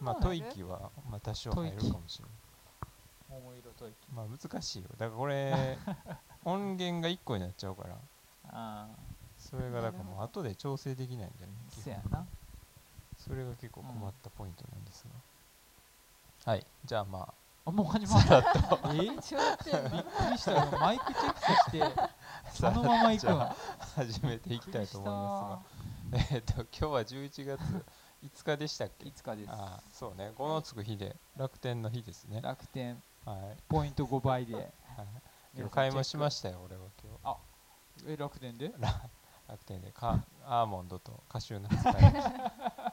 まあ吐息はまあ多少入るかもしれない。桃色吐息。まあ難しいよ。だからこれ 音源が1個になっちゃうから。あそれがだからもう後で調整できないんだよねあ基本。せやな。それが結構困ったポイントなんですが、はい。じゃあまあ。もう始まった。え？違って。びっくりした。よマイクチェックしてあ そのまま行く始めていきたいと思いますが。えっと今日は11月5日でしたっけ？いつかです。ああそうね。5のつく日で。楽天の日ですね。楽天。はい、ポイント5倍で。はい、買い物しましたよ俺は今日。え楽天で？楽天で。カアーモンドとカシューナッツ買いました。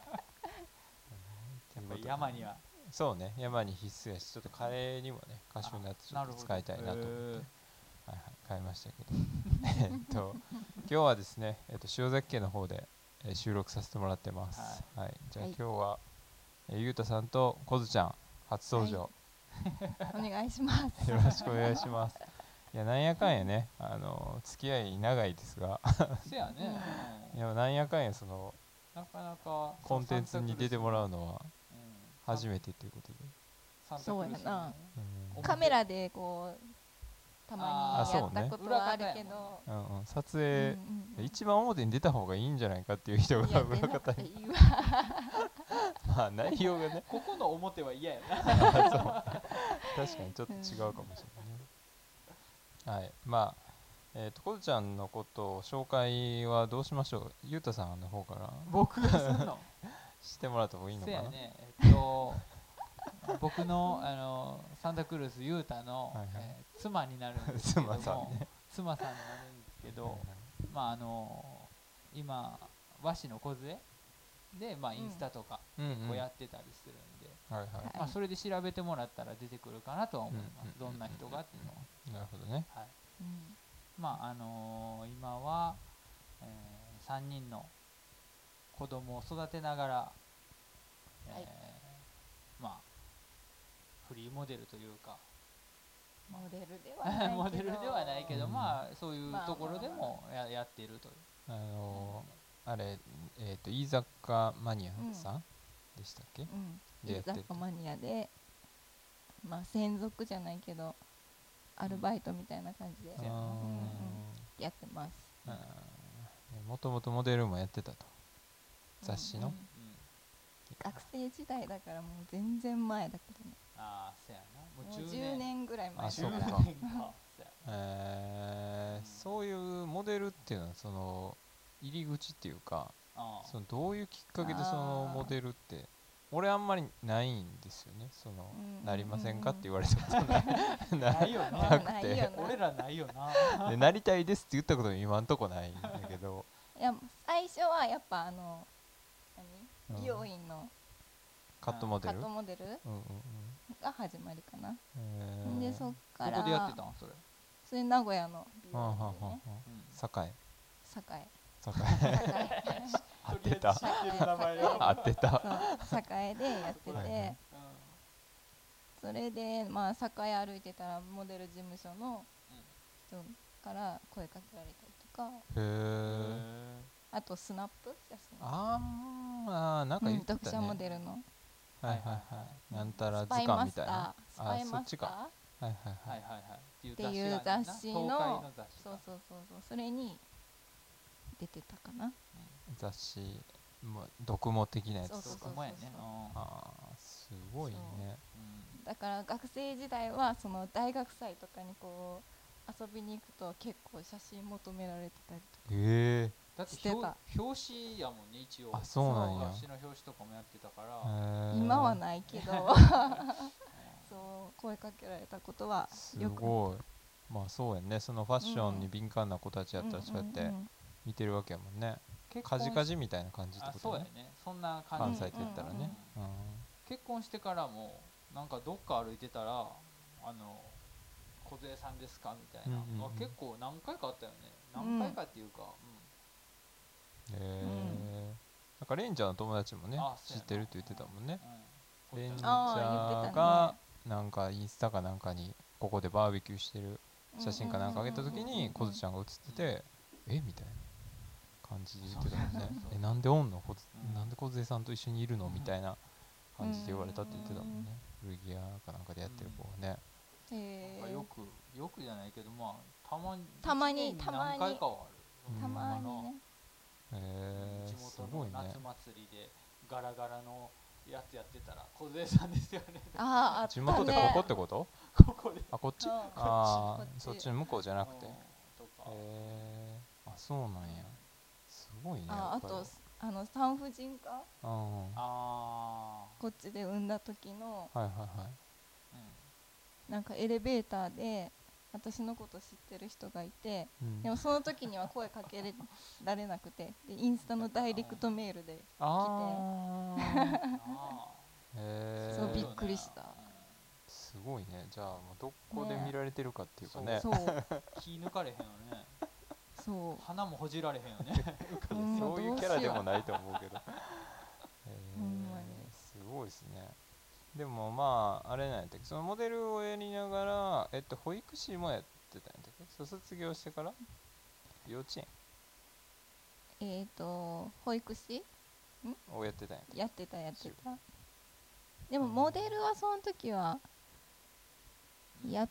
山には。そうね。山に必須やしちょっとカレーにもねカシューナッツちょっと使いたいなと思って、はいはい、買いましたけど。えっと今日はですね、えっと、塩崎家の方で、えー収録させてもらってます。はい、じゃあはい。今日は、えーゆうたさんとこずちゃん初登場、お願いします。よろしくお願いします。いやなんやかんやねあの付き合い長いですが。せやね。いやなんやかんやそのうんなかなかコンテンツに出てもらうのはうん。初めてということで、そうやな。カメラでこうたまあにーそうねやったことはあるけど。うんうん、撮うん。影、うんうん一番表に出た方がいいんじゃないかっていう人が裏方にていいわ。まあ内容がね。ここの表は嫌やな。そう。確かにちょっと違うかもしれないね、はい。まあえっ、とこずちゃんのことを紹介はどうしましょう？ゆうたさんの方から。僕がすんの？してもらった方がいいのかな？ね。えっと 僕のあのサンタクルースユータの、はいはい。えー妻になるんですけども。妻さんね。妻さんになるんですけど、まああの今和紙の梢で、まあ、インスタとかうんうん。こうやってたりするんで、はいはい。はい。まあ、それで調べてもらったら出てくるかなとは思います、うんどんな人がっていうのは、なるほどね。はい、うん。まああの今は、え3人の子供を育てながら、えーはい。まあフリーモデルというか。モデルではないけど。モデルではないけど、うん。まあそういうまあところでもややっているという、あのーあれえっ、と飯坂マニアさん、でしたっけ？うん。でやってる居酒マニアでまあ専属じゃないけどアルバイトみたいな感じで。そうやなうん。うん。やってます。もともとモデルもやってたと。雑誌の？うんうん。学生時代だからもう全然前だけどねああそうやな。もうもう10 10年年ぐらい前。あそうか。だから10年か。そうやえー。そういうモデルっていうのはその入り口っていうかそのどういうきっかけでそのモデルって俺あんまりないんですよね。そのうんなりませんかって言われたことない。な ないよねなくないよてな。俺らないよな。でなりたいですって言ったことも今んとこないんだけど。いや最初はやっぱあのうん。何美容院の。カットモデル？カットモデル？うんうんうんが始まりかな、えー。でそっから。どこでやってたん？それ、それ名古屋の美容院でね。堺。栄堺。合ってた。合ってた。そう栄でやってて、それでまあ栄歩いてたらモデル事務所の人から声かけられたりとか。へえあとスナップ？写真あーあーなんかうん言ってたね。読者モデルのはいはいはい。なんたら図鑑みたいな？スパイあそっちか。マスターはい。はいははいいはいはいっていう雑誌のそうそうそうそう。それに出てたかな。雑誌ま毒も的なやつ。そうそうそうそうああすごいね。う。んだから学生時代はその大学祭とかにこう遊びに行くと結構写真求められてたりとか。へえだってしてた表表紙やもんね一応。あそうなんや。雑誌の表紙とかもやってたから、今はなないけど。そう声かけられたことはすよく。ごい。まあそうやね。そのファッションに敏感な子たちやったらそうやってんんん見てるわけやもんね。結カジカジみたいな感じってあことね。そうやね。そんな感じ関西って言ったらね。うん。結婚してからもなんかどっか歩いてたらあの小杉さんですかみたいな、うんうんうん。あ結構何回かあったよね。何回かっていうか、へえなんかレンジャーの友達もね知ってるって言ってたもんね。うん。レンジャーがなんかインスタかなんかにここでバーベキューしてる写真かなんか上げた時にこずちゃんが写っててえみたいな感じで言ってたもんねえなんでおんの？こなんでこずえさんと一緒にいるの？みたいな感じで言われたって言ってたもんね。古着屋かなんかでやってる子はね。へえよくよくじゃないけどまあたまにたまにたまに何回かはある。たまにねへえ地す元ごいね。の夏祭りでガラガラのやつやってたら小杉さんですよね。あああったね。地元ってここってこと？ここであこっち？うんああこっち。そっちの向こうじゃなくて。へえあそうなんや。すごいねああとあの産婦人科？あこっちで産んだ時のはいはいーうん。なんかエレベーターで私のこと知ってる人がいてうん。でもその時には声かけられなくてでインスタのダイレクトメールであああ へえそうびっくりした。すごいね。じゃあどこで見られてるかっていうかね。そうー 気抜かれへんよね。そう。鼻もほじられへんよね。うんそういうキャラでもないと思うけど。えすごいですねでもまああれなんやったっけ？そのモデルをやりながらえっと保育士もやってたんやったっけ？そう卒業してから？幼稚園？えっ、と保育士？をやってたんやったっやってたやってた。でもモデルはその時はやっ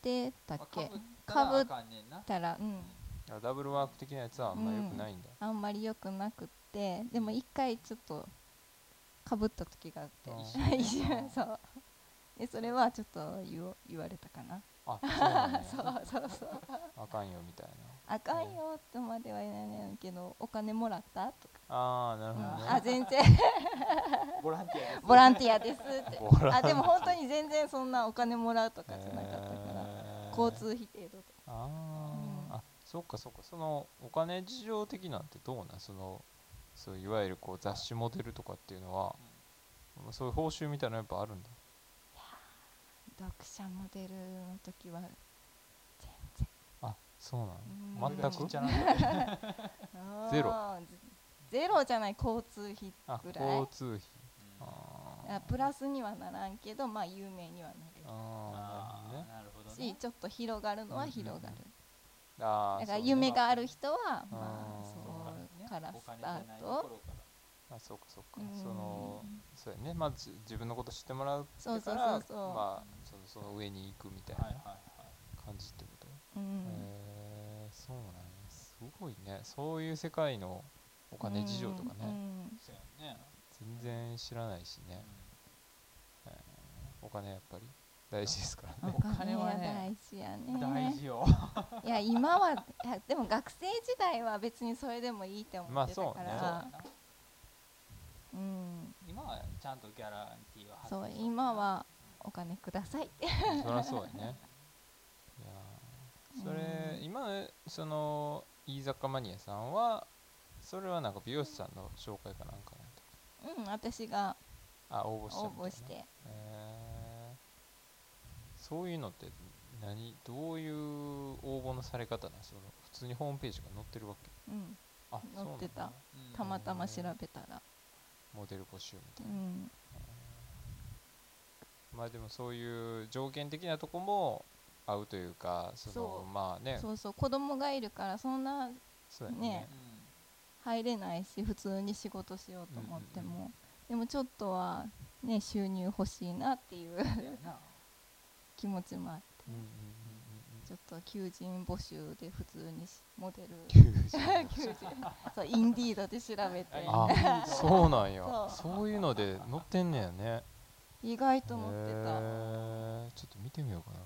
てたっけ？かぶったらうん。ダブルワーク的なやつはあんま良くないんだ、あんまり良くなくってでも一回ちょっとかぶった時があって 一瞬そう。でそれはちょっと言お言われたかな。あそう そうそうそう。あかんよみたいあかんよとまでは言わないけどお金もらったとか、なああなるほどね、あ全然。ボランティアです。ボランティアですって。あでも本当に全然そんなお金もらうとかじゃなかったから、へー。交通費程度とか。あー、うん。あそっかそっか。そのお金事情的なんてどうなん？そのそういわゆるこう雑誌モデルとかっていうのは、そういう報酬みたいなのやっぱあるんだ。読者モデルの時は全然。あそうなうん。の全く？ゼロ。ゼゼロじゃない交通費あぐらい。交通費。プラスにはならんけどまあ有名にはなーる。あーなるほどね。あーなるほどね。しちょっと広がるのは広がる、あーだからそうね夢がある人はまあそうからおスター金じゃないとトころから。あそうかそうか。うん。そのそうやね。まず自分のこと知ってもらうそうそうからまあそのその上に行くみたいなはい感じってこと、うん。へえそうなんや。すごいね。そういう世界のお金事情とかね、全然知らないしね、お金やっぱり？大事ですからね。お金金は大事やうん大ね事よ。いや今はいやでも学生時代は別にそれでもいいって思まあってたかそうね。ら、うん。今はちゃんとギャランティーは発そう生今はお金ください。ってそりゃそうやね。いやー。それ、うん今その飯坂マニアさんはそれはなんか美容師さんの紹介かなんかなんだうん私があ応募した応募して。へーそういうのって何どういう応募のされ方なん？その普通にホームページが載ってるわけ？うん。あ載ってた。たまたま調べたら。モデル募集みたういな、ん。まあでもそういう条件的なとこも合うというかそのまあね。そうそう。子供がいるからそんなそうやね。ね。入れないし普通に仕事しようと思っても、でもちょっとはね収入欲しいなっていう気持ちもあって。うんうんうんちょっと求人募集で普通にしモデル。うんうん求人 そうインディードで調べて。あそうなんや。そう。いうので載ってんねやね。意外と載ってた、へー。ちょっと見てみようかな。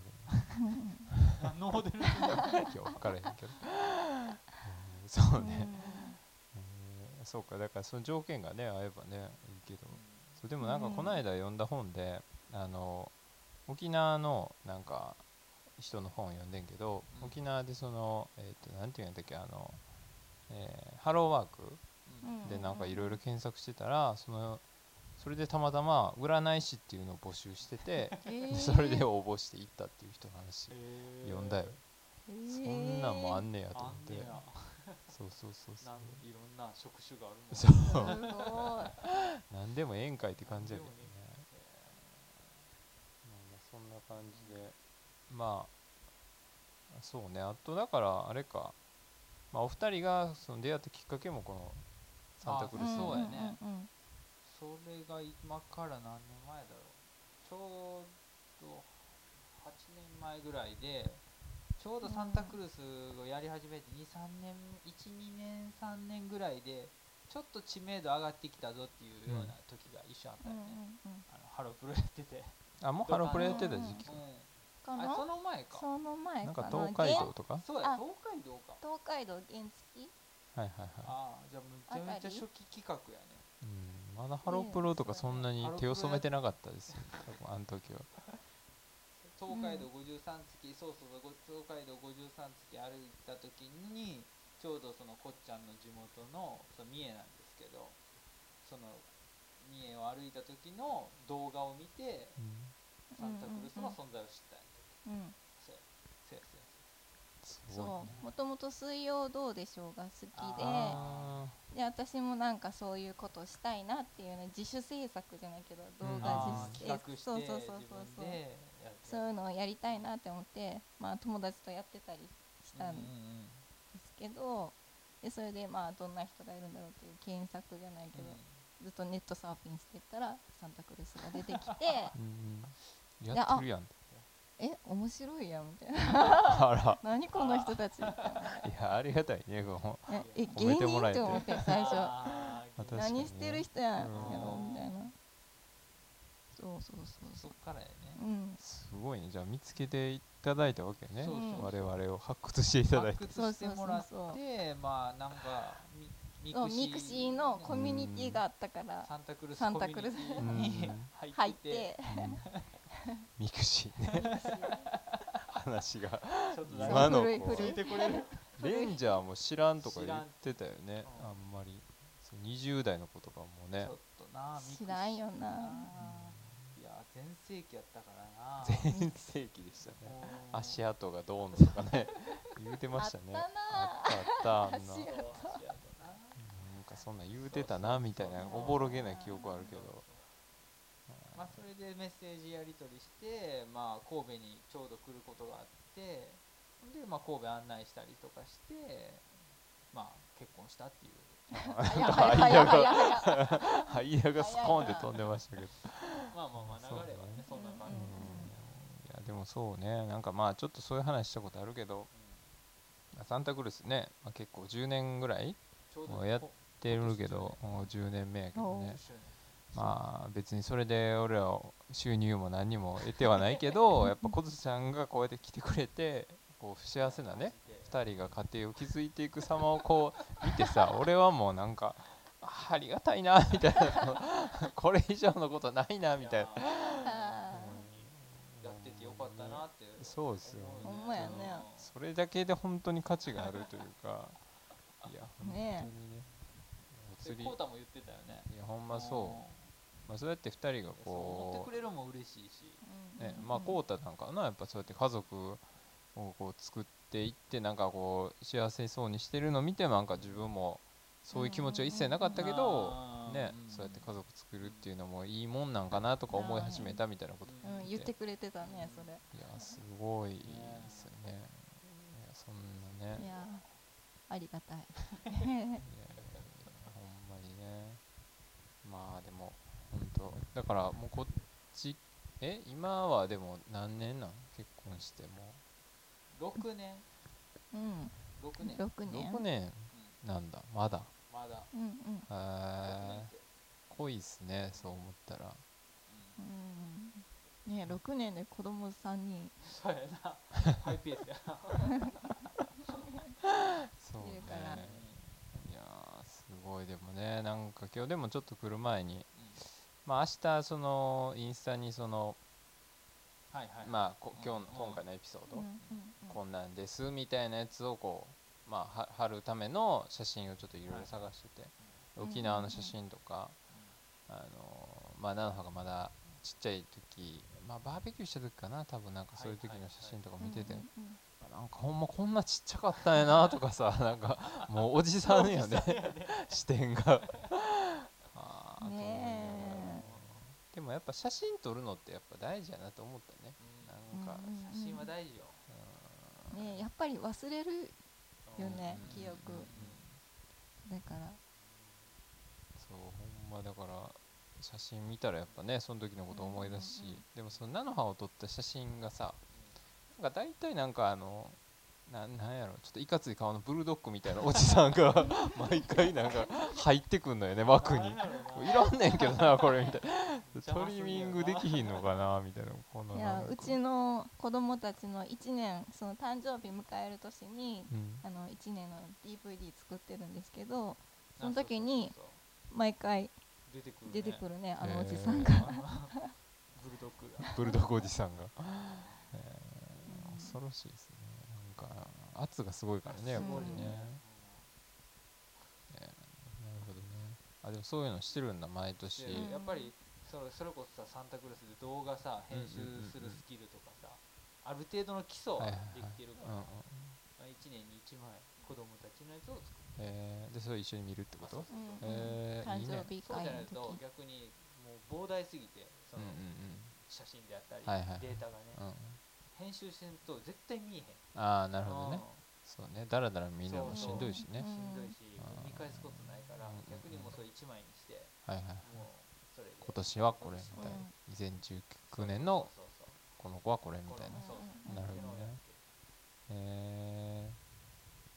何のモデル俺もいや分からへんけど。うんそうね、えー。そうかだからその条件がね合えばねいいけど。そうでもなんかうんこの間読んだ本で、あの沖縄のなんか人の本読んでんけど、うん。沖縄でそのえっ、となんていうんだっけあの、えーハローワークうん。でなんかいろいろ検索してたらそのそれでたまたま占い師っていうのを募集してて へー。でそれで応募していったっていう人の話読んだよ。へー。そんなんもあんねやと思って。そうそうそうそう。なんいろんな職種があるもんそう。すごい。なんでもええんかいって感じやけどねなんでもまあまあそんな感じで。まあそうね。あとだからあれか、まあ、お二人がその出会ったきっかけもこのサンタクルスあそうやね。んんん。それがは今から何年前だろう。ちょうど8年前ぐらいでちょうどサンタクルースをやり始めて23年12年3年ぐらいでちょっと知名度上がってきたぞっていうような時が一緒あったうんよね、うんうん。あのハロプロやっててあもうハロプロやってた時期か。うんかな？あその前か。その前な？んか東海道とか？あそうや東海道か。東海道原付？はいはいはい。ああじゃあめちゃめちゃ初期企画やね。うんまだハロプロとかそんなに手を染めてなかったですよ。多分あの時は。東海道53月、そうそうそうご東海道53月歩いた時にちょうどそのこっちゃんの地元のその三重なんですけどその三重を歩いた時の動画を見てサンタクルースの存在を知ったんやうんそうやそう。やそそう。もともと「水曜どうでしょう」が好きあでで私もなんかそういうことしたいなっていうの自主制作じゃないけど動うん。画自主企画してそうそうそう自そうそうそういうのをやりたいなって思ってまあ友達とやってたりしたんでうんうんすけどでそれでまあどんな人がいるんだろうっていう検索じゃないけど、ずっとネットサーフィンしてったらサンタクルースが出てきてーうんうん。やってるやんえ面白いやんみたいな。あら。何この人たちみたいな。いやありがたいねこのえ芸人って思って最初。何してる人やんうんやろみたいな。そうそうそうそそっからやね。ううん。すごいね。じゃあ見つけていただいたわけね。そうそうそう。我々を発掘していただいて。発掘してもらっそうそうそうてまあなんかミミクシー。ミクシーのコミュニティがあったからサンタクルースにうん。入入って。ミクシーね。話が。ちょっとそう今のレンジャーも知らんとか言ってたよね。うんあんまり。そう20代の子とかもね。ちょっとなミクシー知らんよな。いや全盛期やったからな。全盛期でしたね。うん。足跡がどうのとかね。言うてましたね。あったな。あったあったあんな。足跡そんなん言うてたなみたいなおぼろげな記憶あるけど。まあそれでメッセージやり取りしてまあ神戸にちょうど来ることがあってでまあ神戸案内したりとかしてまあ結婚したっていう。なんか早い早い間早いが早い間がスコーンって飛んでましたけどまあまあまあ流れはねそんねな感じですねいやでもそうねなんかまあちょっとそういう話したことあるけどサンタクルースね、まあ、結構10年ぐらいちょうどもうやってるけどもう10年目やけどおね。10周年まあ別にそれで俺らを収入も何にも得てはないけど やっぱ小津ちゃんがこうやって来てくれてこう幸せなね2人が家庭を築いていく様をこう見てさ 俺はもうなんかあありがたいなみたいな。これ以上のことないなみたいな。やあっててよかったなって。そうですよ。ほんまやね。それだけで本当に価値があるというか。いや本当にね釣り。コウタも言ってたよね。いやほんまそう、まあ、そうやって2人がそう思ってこくれるのも嬉しいし。ねまあこうたなんかなやっぱそうやって家族をこう作っていってなんかこう幸せそうにしてるのを見てなんか自分もそういう気持ちは一切なかったけどねうん。そうやって家族作るっていうのもいいもんなんかなとか思い始めたみたいなことうん言ってくれてたねそれ。いやすごいですよね。いやそんなね。いやありがたい いやいやいやほんまにねまあでも本当だからもうこっちえ今はでも何年なん？結婚しても。6年。うん。6年。6年。6年なんだ。まだ。まだ。うんうん。へえ濃いっすねそう思ったら。うん。ね6年で子供3人。そうやな。ハイペースやな。そうねごいでもねなんか今日でもちょっと来る前にまあ明日そのインスタにそのはいはいまあこ今日のうん。今回のエピソードこんなんですみたいなやつをこうまあは貼るための写真をちょっといろいろ探してて、うん。沖縄の写真とか、あのまあ菜の葉がまだちっちゃい時まあバーベキューした時かな多分なんかそういう時の写真とか見てて、なんかほんまこんなちっちゃかったんやなとかさ なんかもうおじさんよね。視点が。でもやっぱ写真撮るのってやっぱ大事やなと思ったね。なんか、うんうん写真は大事よ。うん。ねやっぱり忘れるよねうん記憶うんだから。そうほんまだから写真見たらやっぱねその時のこと思い出すし、うんうんうんでもその菜の葉を撮った写真がさなんか大体なんかあのななんやろちょっといかつい顔のブルドッグみたいなおじさんが 毎回なんか入ってくんのよね枠に。いらんねんけどなこれみたいな。トリミングできひんのかなみたいな。こなんかやう。ちの子供たちの1年その誕生日迎える年にうん。あの1年の DVD 作ってるんですけどその時に毎回出てくる出てくるるねあのおじさんが、ブルドッグがブルドッグおじさんが、えー恐ろしいですね。なんか圧がすごいからねやっぱりね、えーなるほどね。あでもそういうのしてるんだ毎年。やっぱりそれそれこそさサンタクロースで動画さ編集するスキルとかさある程度の基礎ははいはいはい。できてるから、うんうんまあ、1年に1枚子供たちのやつを作るえーでそれ一緒に見るってこと？あそうそう。うんえー誕生日そうじゃないと時逆にもう膨大すぎてそうんのうん。写真であったり、データがね、うんうん編集してんと絶対見えへん。ああなるほどね。うん。そうね。だらだら見るのもしんどいしね。うんしんどいし、うん。見返すことないから、うん逆にもうそれ1枚にして、はいはい今年はこれみたいな。2019年のこの子はこれみたいな。なるほどね。え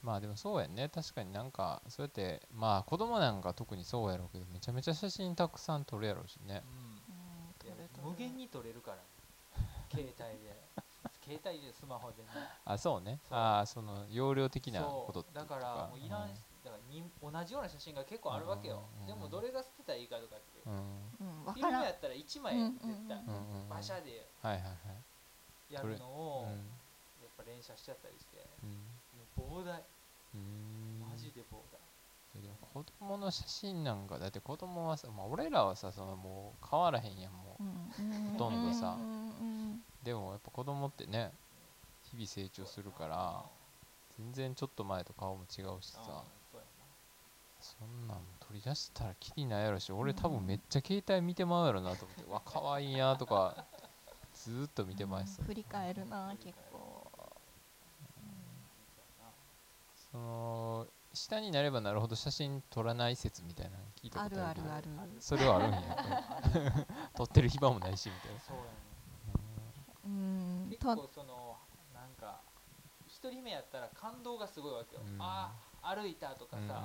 ー、まあでもそうやんね。確かになんかそうやってまあ子供なんか特にそうやろうけどめちゃめちゃ写真たくさん撮るやろうしね。うん。無限に撮れるから、携帯で 携帯でスマホでね。あそうね。ああその容量的なことってだからもういらんし、だからに同じような写真が結構あるわけよ、うんでもどれが捨てたらいいかとかって、うん。フィルムやったら1枚うん絶対、うんうんうん。馬車ではいはいはい。やるのを、うんやっぱ連写しちゃったりして。うん。もう膨大。うん。マジで膨大、子供の写真なんかだって子供はさ、まあ、俺らはさそのもう変わらへんやんもう。うん。ほとんどさでもやっぱ子供ってね日々成長するから全然ちょっと前と顔も違うしさ。そんなん取り出したらきりないやろし俺多分めっちゃ携帯見てまうやろなと思って、うわ可愛いなとかずーっと見てまいそう振り返るな結構。その下になればなるほど写真撮らない説みたいなの聞いたあことあるるあるある。それはあるんや。撮ってる暇もないしみたいな。そうやねうん。結と構そのなんか一人目やったら感動がすごいわけよ、うん。ああ歩いたとかうん。さ、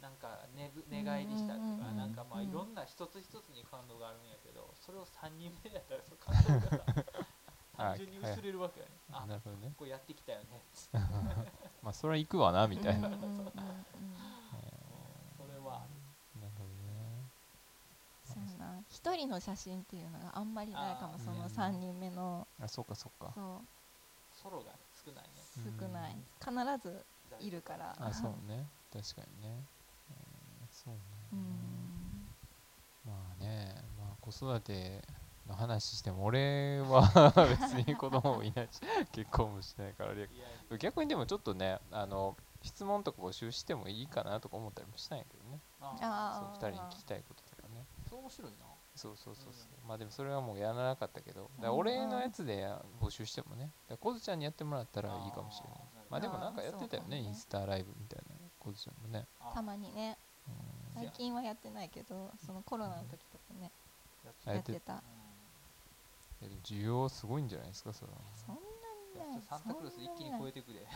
なんか寝ぶ寝返りしたとか、うん。なんかまあうん。いろんな一つ一つに感動があるんやけどそれを3人目やったらその感動がさ 単純に薄れるわけよね、あなるほどね。これやってきたよね。まあそれは行くわなみたいな、1人の写真っていうのがあんまりないかもその3人目の。あそうかそうか。そう。ソロが少ないね。少ない。必ずいるから。あそうね。確かにね、うん、そうね。まあね、まあ、子育ての話しても俺は 別に子供もいないし結婚もしないから逆にでもちょっとねあの質問とか募集してもいいかなとか思ったりもしたんやけどね。ああ2人に聞きたいこととかね。そう面白いな。そうそうそうそう、まあでもそれはもうやらなかったけど。だ俺のやつで募集してもね。だからコズちゃんにやってもらったらいいかもしれない。まあでもなんかやってたよねインスタライブみたいな。コズちゃんもね。あ。たまにね。うん。最近はやってないけどそのコロナの時とかね。やつあやってた。需要すごいんじゃないですかそれは。そんなにない。サンタクロース一気に超えてくで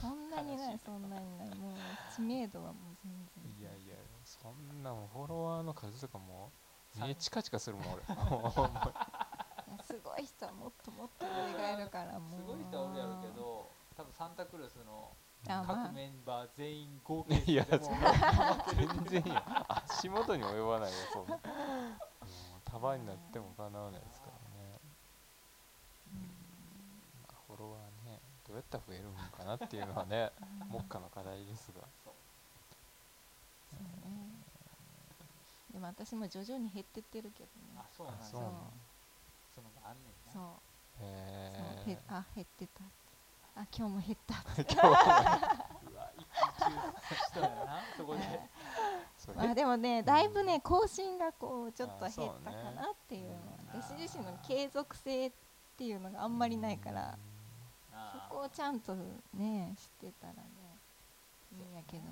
そんなにないそんなにない。もう知名度はもう全然。いやいやそんなもんフォロワーの数とかもさ目チカチカするもん俺。すごい人はもっともっと上がいるからもう。すごい人はおるやろうけど多分サンタクロースの各メンバー全員合計いや全然よ足元に及ばないよそんな。もう束になってもかなわないですからね、まあ、フォロワーねどうやったら増えるんかなっていうのはね目下の課題ですがそうねでも私も徐々に減ってってるけどね。あそうなんだ。あそそう。うそのがあんねんな。そう。へそうへあ減ってたあ今日も減ったえ 今日はうわ一気にしたよなそこで。まあでもねだいぶね更新がこうちょっと減ったかねなっていうのはうん私自身の継続性っていうのがあんまりないからあそこをちゃんとね知ってたらねいいんやけど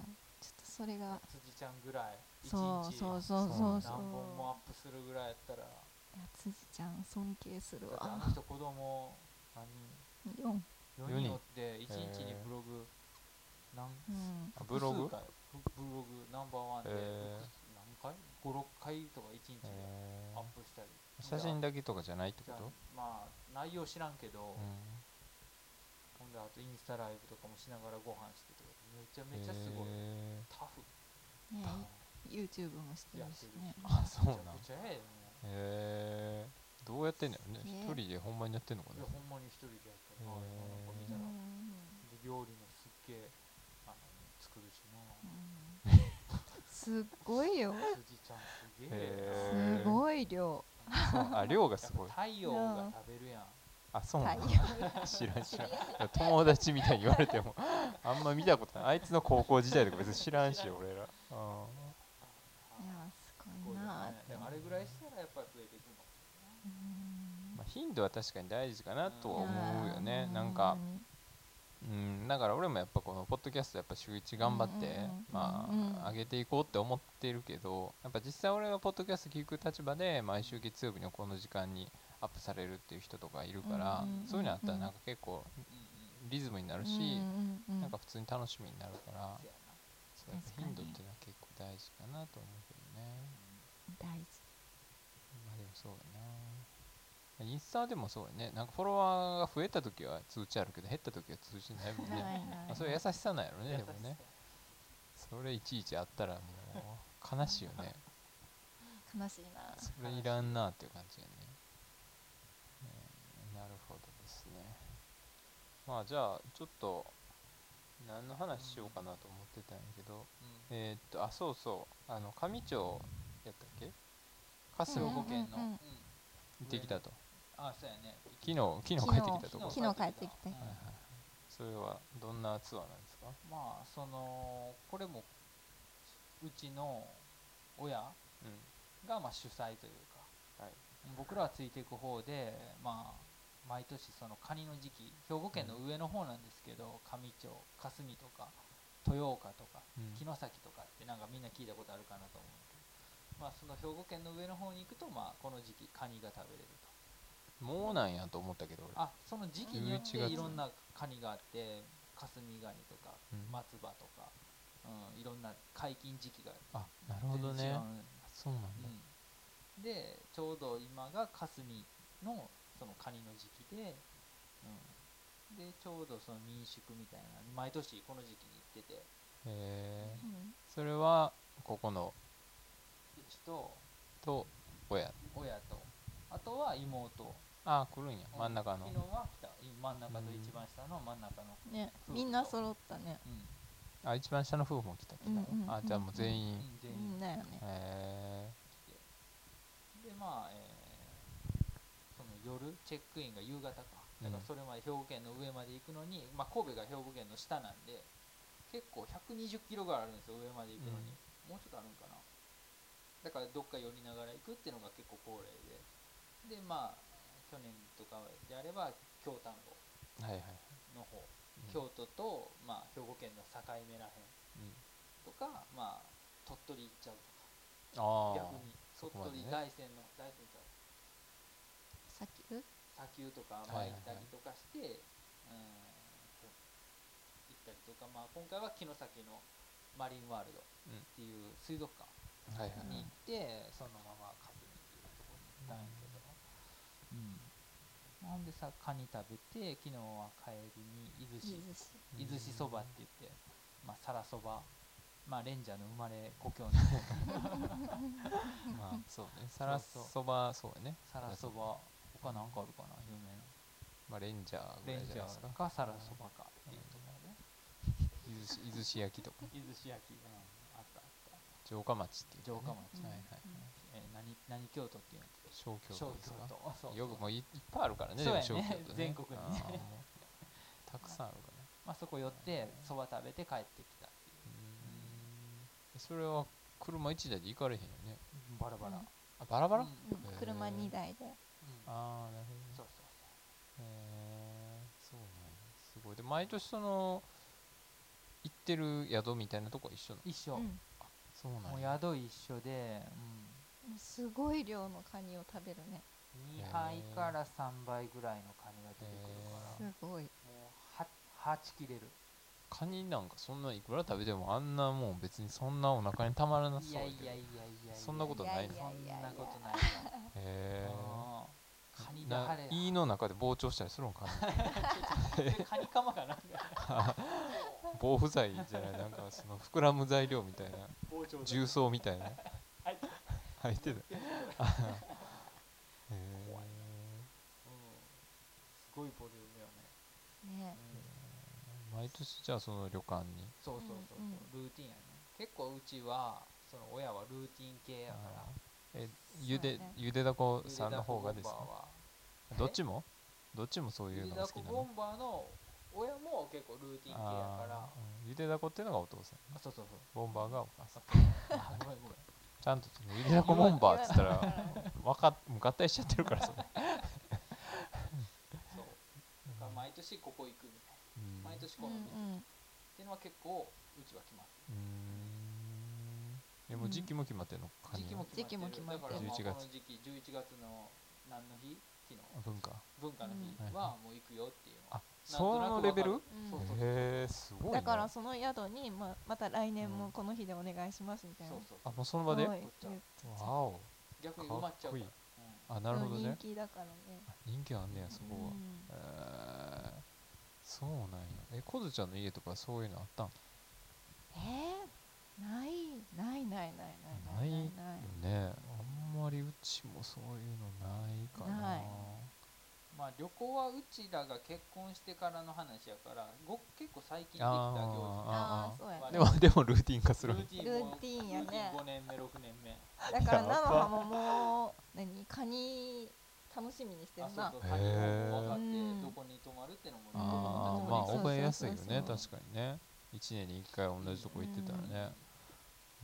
それが。辻ちゃんぐらい。一そう日そうそうそう。なんだそうそう。何本もアップするぐらいやったら。だいや辻ちゃん尊敬するってあわの人子供何人？4 4人。おって1日にブログ。何？うん。あブログ？複数回ブブログ。ナンバーワンで。何回 ?56 回とか1日でえアップしたり。写真だけとかじゃないってこと？まあ内容知らんけど、うん。ほんであとインスタライブとかもしながらご飯してとかめちゃめちゃすごい、へタフ。ね YouTube もしてやってるしね。あそうなんへえどうやってんのよね？一人でほんまにやってんのかういなやほんまに一人でやったら、へー。ああなんか見たら、料理もすっげえあの作るしな、うん。すっごいよ辻ちゃんすすごい量。あ量がすごい。太陽が食べるやんあそうな太の陽知らん知らん。友達みたいに言われてもあんま見たことない。あいつの高校時代とか別に知らんし俺ら。うん。いやすごいなねでもあれぐらいしたらやっぱり増えていくのうんまあ、頻度は確かに大事かなとはうん思うよね。なんかうんだから俺もやっぱこのポッドキャストやっぱ週1頑張ってまうんあ上げていこうって思ってるけどやっぱ実際俺がポッドキャスト聞く立場で毎週月曜日のこの時間にアップされるっていう人とかいるからそういうのあったらなんか結構うんリズムになるしなんか普通に楽しみになるからそうやっぱ確かに。頻度っていうのは結構大事かなと思うけどね。大事。まあでもそうやな。インスタでもそうやね。なんかフォロワーが増えた時は通知あるけど減った時は通知ないもんね。まあ、それ優しさなんやろねでもね。それいちいちあったらもう悲しいよね。悲しいな。それいらんなっていう感じやねねなるほどですねまあじゃあちょっと何の話しようかなと思ってたんやけど、うん。えーっとあそうそうあの上町やったっけ？霞兵に庫県の、うんうんうん行ってきたと。あそうやね。昨日昨日帰ってきたとこ。昨日帰ってきて。うんはいはいはい。それはどんなツアーなんですか？まあそのこれもうちの親うん。がまあ主催というか、はい。僕らはついていく方でまあ毎年そのカニの時期兵庫県の上の方なんですけど上町霞とか豊岡とかうん。城崎とかってなんかみんな聞いたことあるかなと思うけどまあその兵庫県の上の方に行くとまあこの時期カニが食べれると。もうなんやと思ったけど俺。あその時期によっ11て月。いろんなカニがあって霞ガニとかうん。松葉とか、うん、いろんな解禁時期があなるほどね。そうなんだ、うん、でちょうど今が霞のそのカニの時期で、うん、でちょうどその民宿みたいな毎年この時期に行ってて。へえうん。それはここの？うちとと親。親と。あとは妹。あ来るんや。真ん中の。昨日は来た真ん中と一番下の真ん中の、ね。みんな揃ったね。うん。あ一番下の夫婦も来た昨日、うんうんうんあじゃあもう全員、うんう全員。んだよね。へでまあ、えー夜チェックインが夕方か。だからそれまで兵庫県の上まで行くのに、まあ、神戸が兵庫県の下なんで結構120キロぐらいあるんですよ上まで行くのに、もうちょっとあるんかな。だからどっか寄りながら行くっていうのが結構恒例で。でまあ去年とかであれば京丹後の方、うん。京都と、まあ、兵庫県の境目らへんうん。とか、まあ、鳥取行っちゃうとか。逆に。鳥取大山の大山ちゃう砂丘とかはいはい。はい巻いたりとかして、うんと行ったりとか、まあ、今回は城崎のマリンワールドっていう水族館はいはいはい。に行って、そのまま霞っていうところに行ったんやけど、うん。なんでさカニ食べて昨日は帰りに伊豆市。伊豆市そばって言って、まあ、皿そば。まあレンジャーの生まれ故郷。の まあそうね。さらそうそうそばそうやね皿そば他なんかあるかな有名な。まあレンジャーぐらレンジャいじゃないですか。ーか皿そばかっていうところね伊豆市伊豆市焼きとか。伊豆市焼き、うん、あったあった。城下町っていう、ね、城下町はいはいえー何何京都っていうの？小京小都ですか京都。そう。よくもういいっぱいあるからねそうやね。でも小京都ね。全国にね。たくさんあるから まあ、そこ寄ってそば食べて帰ってきたっていう。うそれは車1台で行かれへんよね？バラバラ、うん。あバラバラ、うん。へー車2台で。うんああなるほどね。そうそうへえそうなんやすごい。で毎年その行ってる宿みたいなとこは一緒なの？一緒、うん。そうなんもうや宿一緒で、もうすごい量のカニを食べるね。うん、2杯から3倍ぐらいのカニが出てくるから、すごい。もうははち切れる。カニなんかそんないくら食べてもあんなもん別にそんなお腹にたまらなそうやけど。いやいやいやいやそんなことないいやいやそんなことないへわうんカニえで晴れ胃の中で膨張したりするんかな？カニカマかな防腐剤じゃないなんかその膨らむ材料みたいな。重曹みたいな。入って入ってた へえすごいボリュームよね、ね。うん。毎年じゃあその旅館に？そうそうそうそう、うんルーティンやね。結構うちはその親はルーティン系やからえゆでね。ゆでだこさんの方がですかどっちも？どっちもそういうのが好きなの？ボンバーの親も結構ルーティン系やから。うん。ゆでだこっていうのがお父さんあそうそうそう。ボンバーがお母さん。あごめんごめん。ちゃんとゆでだこボンバーっつったらわかっもう合体しちゃってるからそれ、そう。だから毎年ここ行くみたいうん。な毎年うこのん店っていうのは結構うちは決まってうーんでも時期も決まってんの？時期もの決まってる。時期も決まってる。だからまあ11月この時期11月の何の日？昨日。文化。文化の日うん。はもう行くよっていうの。はあそのレベル？うんそうそうそうへえすごいね。だからその宿にままた来年もこの日でお願いしますみたいな。そうそうあもうその場で？わお。逆に埋まっちゃうから。かっこいい。うんあなるほどね。人気だからね。人気あんねやそこは、うんえー。そうなんや。えこずちゃんの家とかそういうのあったん？えー、ないないないないないないない。よね。あんまりうちもそういうのないかな。ない。まあ旅行はうちらが結婚してからの話やからご結構最近できたあ行事ああそうやね。でもでもルーティン化する。ルーティンもルーティンやね。5年目6年目。だから菜の葉ももう何カニ楽しみにしてるな。あそうそうカニも分かってうんどこに泊まるってのもあーまあ覚えやすいよね。確かにね。1年に1回同じとこ行ってたらね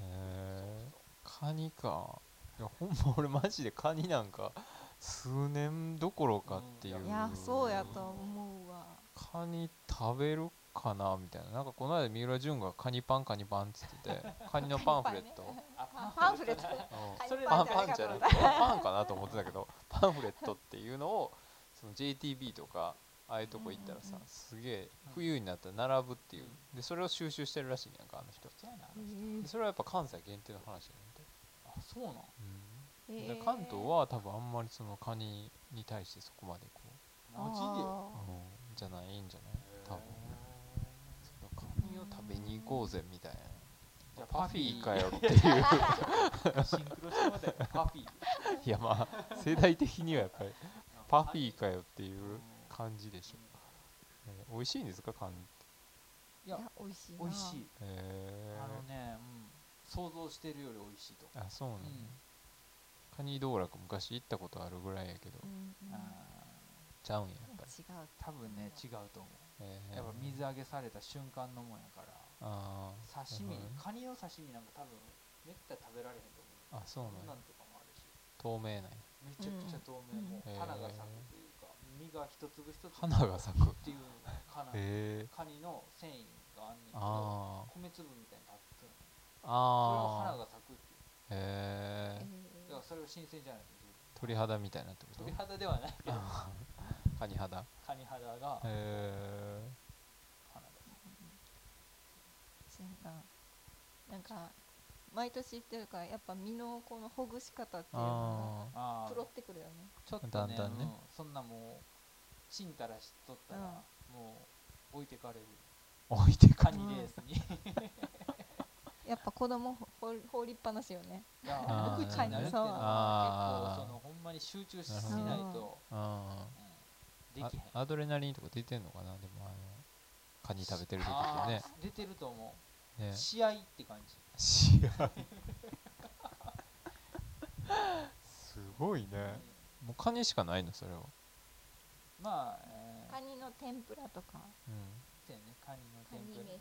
へえカニか。いやほんま俺マジでカニなんか数年どころかっていう。うん。いやそうやと思うわ。カニ食べるかなみたいな。なんかこの間三浦淳がカニパンカニパンっつってて カニのパンフレット、あパンフレット。うん。パンじゃパンじゃなくてパンかなと思ってたけどパンフレットっていうのをその JTB とかああいうとこ行ったらさうんうんうん。すげえ冬になったら並ぶっていう。でそれを収集してるらしいんやんかあの人それはやっぱ関西限定の話やね。あそうなん？うん。関東は多分あんまりそのカニに対してそこまでこマジであう、うん、じゃないんじゃない？多分。そのカニを食べに行こうぜみたいな。じゃあパフィー。かパよっていう。シンクロしてもらったよパフィー。いやまあ世代的にはやっぱり。パフィーかよっていう感じでしょ、えー美味しいんですか？カニっていやいや美味しいな。美味しい。へあのね、うん、想像してるより美味しいと。ーあそうなの、うん。カニ道楽昔行ったことあるぐらいやけど、うんうん。あちゃうんややっぱり、違うー多分ね違うと思う。えー。やっぱ水揚げされた瞬間のもんやから。あ刺身なるほどね。カニの刺身なんか多分めったに食べられへんと思う。あそうなんなんとかもあるし。透明なんや。めちゃくちゃ透明、うん。もう花が咲くというか身が一粒一粒花が咲く。っていう花カニの繊維があんねんけどあ米粒みたいに立ってるの。ー。それを花あが咲くっていう。ー。へええだからそれを新鮮じゃないと鳥肌みたいなってこと鳥肌ではないけど。カニ肌。へカニ肌がえ花がそうやな。なんか毎年言ってるからやっぱ身のこのほぐし方っていうのがプロってくるよね。ちょっとねだんだんね。うん。そんなもうちんたらしとったら、もう置いてかれる。あ置いてかカニレースに、やっぱ子供ほ放放りっぱなしよね。いや無口になるっていうのはあー結構そのほんまに集中しすぎないと、あうん、できへん。あアドレナリンとか出てんのかなでもあのカニ食べてる時ってね。出てると思う、ね。試合って感じ。試合。すごいね。うんもうカニしかないのそれはまあ、えー、カニの天ぷらとか。うん。そうやね。カニの天ぷら。飯。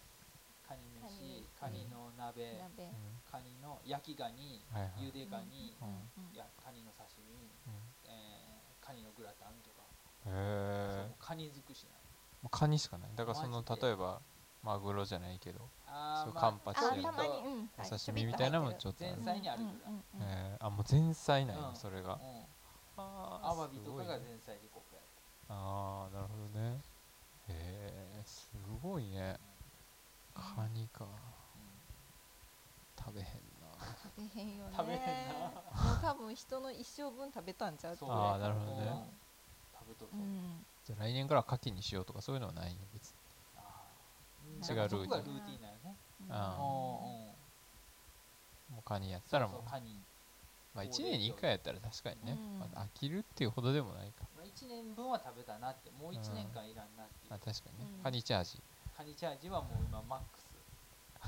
カニ飯。カニカニの鍋、鍋。カニの焼きガニはいはい。ゆでガニ、うんうん。やカニの刺身、うん。えー、カニのグラタンとか、へえそうカニ尽くしないもうカニしかない。だからその例えばマグロじゃないけどそうカンパチあでたまにうん。おはい刺身みたいなのもちょっと。ある前菜にあるぐら。いうんうんうん。うんえーあもう前菜なんやうん。それが。うん。あアワビとかが前菜でこうああなるほどね。へえすごいね。カニか。食べへんな。食べへんよね。食べへんな。もう多分人の一生分食べたんちゃうそうあーなるほどね。うん。食べとそう。う、ん。じゃあ来年から牡蠣にしようとかそういうのはないんや別に。あ違うーなんかそこがルーティうんうんもうカニやったらもうそう。そうカニ、まあ1年に1回やったら確かにね、うん。まあ、飽きるっていうほどでもないか。まあ、1年分は食べたなってもう1年間いらんなっていう、あ確かにね、うん。カニチャージ。カニチャージはもう今マックス。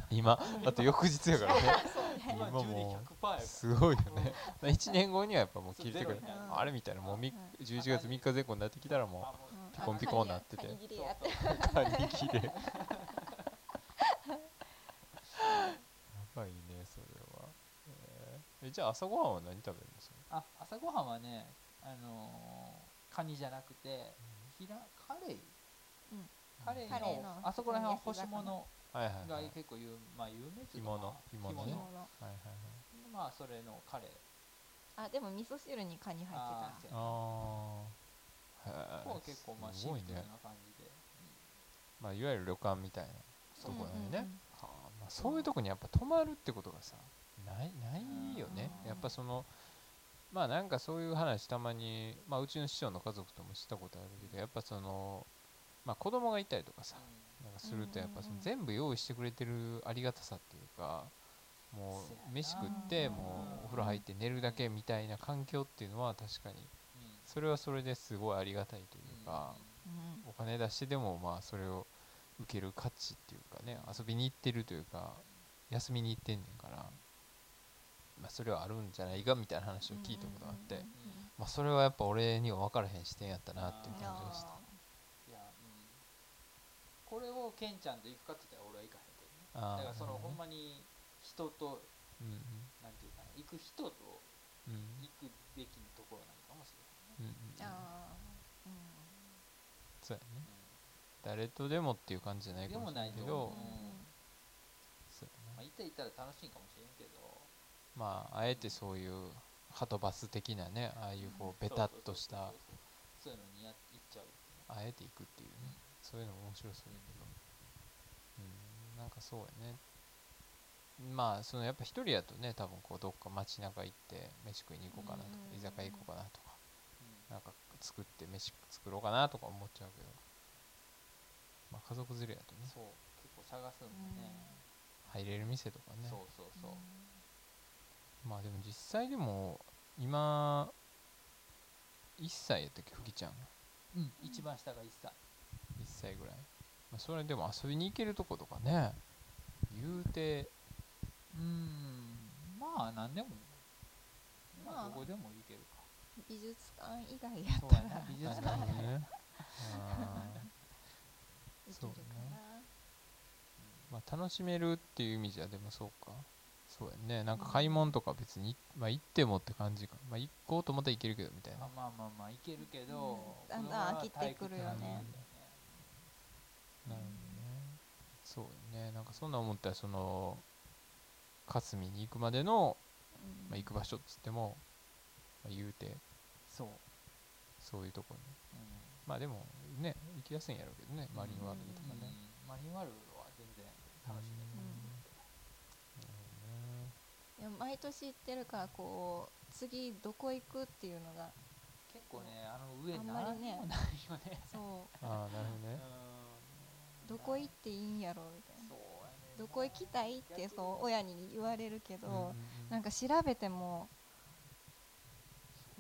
今？あと翌日やからね。今今10でも100%やから。うすごいよね。1年後にはやっぱもう切ってくる。あれみたいなもうみうん11月3日前後になってきたらもううんピコンピコンなってて。カニ切 れ。やばいねえじゃあ朝ごはんは何食べるんですか？あ朝ごはんはねあのーカニじゃなくてひらカレイ、うん。カレイのイのあそこら辺は干し物はいはいはい。が結構有,、まあ、有名っていうか干物干物ね。干物はいはいはい。まあそれのカレーあでも味噌汁にカニ入ってあたーそうやああここは結構まあすごいねシンプルな感じで、まあいわゆる旅館みたいなところだよね、うんうんうん。はあまあ、そういうとこにやっぱ泊まるってことがさないないよね。うんやっぱそのまあなんかそういう話たまに、まあ、うちの師匠の家族ともしたことあるけどやっぱそのまあ子供がいたりとかさなんかするとやっぱその全部用意してくれてるありがたさっていうかもう飯食ってうんもうお風呂入って寝るだけみたいな環境っていうのは確かにそれはそれですごいありがたいというかうん。お金出してでもまあそれを受ける価値っていうかね遊びに行ってるというか休みに行ってんねんから、まあ、それはあるんじゃないかみたいな話を聞いたことがあって、うんうんまあ、それはやっぱ俺には分からへん視点やったなっていううん感じがしたいや、うん、これをケンちゃんと行くかって言ったら俺は行かへんけどね。だからそのほんまに人とうんなんていうかな行く人とうん行くべきところなのかもしれうんうんうん。あーうん。そうやね。ない、誰とでもっていう感じじゃないでかももないとしれんけど。思う、そうやまあ、ね行ったら行ったら楽しいかもしれんけどまああえてそういうハトバス的なねああいうこうベタっとしたそういうのにや行っちゃう。あえていくっていうね。そういうのも面白そうだけど。うんなんかそうやね。まあそのやっぱ一人やとね多分こうどっか街中行って飯食いに行こうかなとかうん。居酒屋行こうかなとかうん。なんか作って飯作ろうかなとか思っちゃうけど。まあ家族連れやとね。そう。結構探すんだね、入れる店とかね。そうそうそう、まあでも実際でも今1歳やったっけふきちゃんうん、一番下が1歳。1歳ぐらい、まあ、それでも遊びに行けるとことかね。言うて。うんまあ何でもままあ。あどこでも行けるか。美術館以外やそうったら。や な美術館ね。そうね。なまあ楽しめるっていう意味じゃでもそうかそうやね。なんか買い物とか別に、まあ行ってもって感じか。まあ行こうと思ったら行けるけどみたいな。あまあまあまあ行けるけど、うん。だんだん飽きてくるよね。なるほどね。そうやね。なんかそんな思ったらその霞に行くまでの、うん。まあ、行く場所っつっても、まあ、言うて。そう、そういうとこに。うん。まあでもね行きやすいんやろうけどね。マリンワールドとかね、うん。マリンワールドは全然楽しめる、でも毎年行ってるからこう次どこ行くっていうのが結構ねあの上あんまりね。何にもないよね。そう。ああなるほどね。うん。どこ行っていいんやろみたいな。そうやねどこ行きたいってそう親に言われるけど、うんうんうん。なんか調べても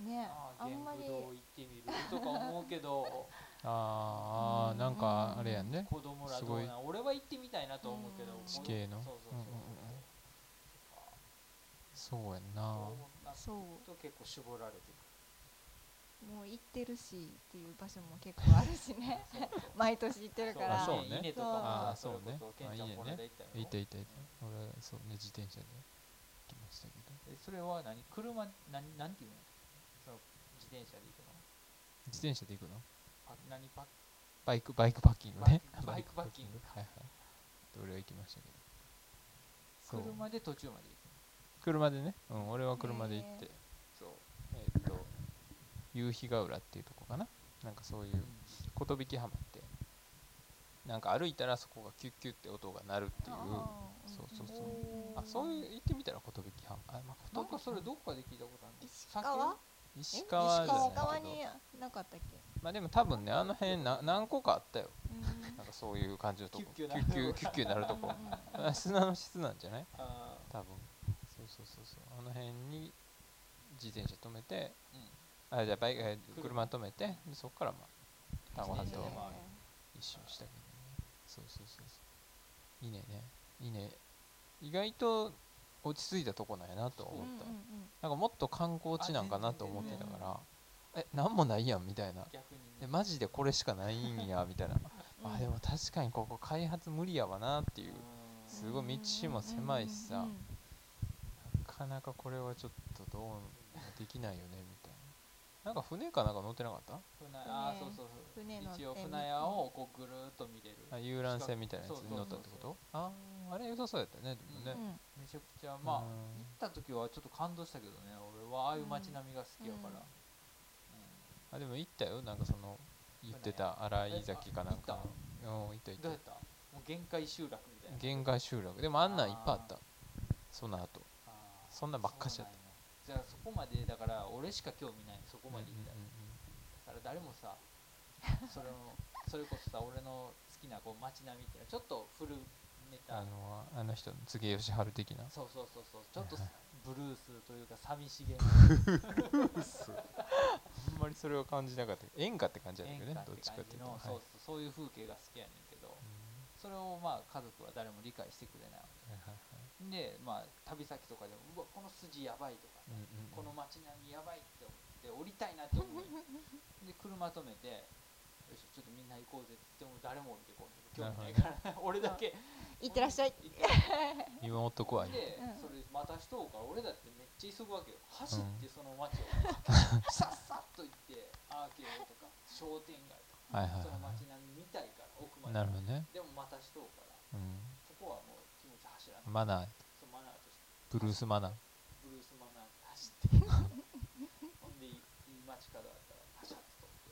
ねあんまり。行ってみるとか思うけど。あーあーなんかあれやんね。子供らどうなん？俺は行ってみたいなと思うけど。うん。地形の。そうそうそう。うんうんうんそうやんな。そう。そと結構絞られてうもう行ってるしっていう場所も結構あるしね。毎年行ってるから。あそうね。稲とかもあーさそうね。あいいね。行ったよいたいたいた。俺そうね自転車で行きましたけど。えそれは何？車何なんていうのその自転車で行くの？自転車で行くの？パ何パバイクバイクパッキングね。バイクパッキング。はいはい。俺は行きましたけど。車で途中まで行車でね、うん、俺は車で行って、へそう。えーっと夕日ヶ浦っていうとこかな。なんかそういうく、寿浜って。なんか歩いたらそこがキュッキュッって音が鳴るっていう。そうそうそう。あそういう行ってみたら寿浜。あ、まあ、なんかそれどっかで聞いたことあるの？石川？え石川じゃない。けど石川になかったっけ？まあでも多分ねあの辺な何個かあったよ。うん。なんかそういう感じのとこ。キュッキュキュッキュッキュなるとこ。あ砂の質なんじゃない？あ多分そうそうそうあの辺に自転車止めてーうん。あじゃあバイクえー車。車止めてでそこからまあ丹後半島一周したけどね。そうそうそうそう。いいねね。いいね。意外と落ち着いたとこなんやなとうん思った、うんうんなんかもっと観光地なんかなと思ってたからえなんもないやんみたいな。ね。えマジでこれしかないんやみたいな。うん。あでも確かにここ開発無理やわなっていう。うん。すごい道も狭いしさ。うんうんうん。なかなかこれはちょっとどうもできないよねみたいな。なんか船かなんか乗ってなかった？船あーそうそうそう。船乗って一応船屋をこうぐるーっと見れる。あ遊覧船みたいなやつに乗ったってこと？あーあれ良さそうやったねでもね、うん。めちゃくちゃまあうん。行った時はちょっと感動したけどね。俺はああいう街並みが好きやから、うん。あでも行ったよ。なんかその言ってた新井崎かなんか。のうん行った行っどうやった？もう限界集落みたいな。た限界集落。でもあんなんいっぱいあった。その後そんなんばっかしやった。じゃあそこまでだから俺しか興味ない。そこまで行ったら、だから誰もさ それのそれこそさ俺の好きなこう街並みっていうのはちょっと古めた。あのあの人の柘義治的な。そうそうそうそう。ちょっとブルースというか寂しげな。あんまりそれを感じなかった。演歌って感じやった演けどねどっちかっていうと。そうそうそういう風景が好きやねんけど。それをまあ家族は誰も理解してくれないわうんはいはいはい。けでまあ旅先とかでもうわこの筋やばいとかさ、うんうんうん。この街並みやばいって思って降りたいなって思う で車止めてよしちょっとみんな行こうぜって言っても誰も降りてこない興味ないから、俺だけ。いってらっしゃい。行ってらっしゃい。見守っとこわいで、うんそれまた人から俺だってめっちゃ急ぐわけよ。走ってうん。その街を。さっさっと行ってアーケードとか商店街とか、はいはいそのは街並み見たいから奥まいで。なるほどね。でもまた人から。うん。そこはもうマナー。そうマナーとして。ブルースマナー。ブルースマナー。で走って。ほんでいいいい街角あったらパシャッと撮って、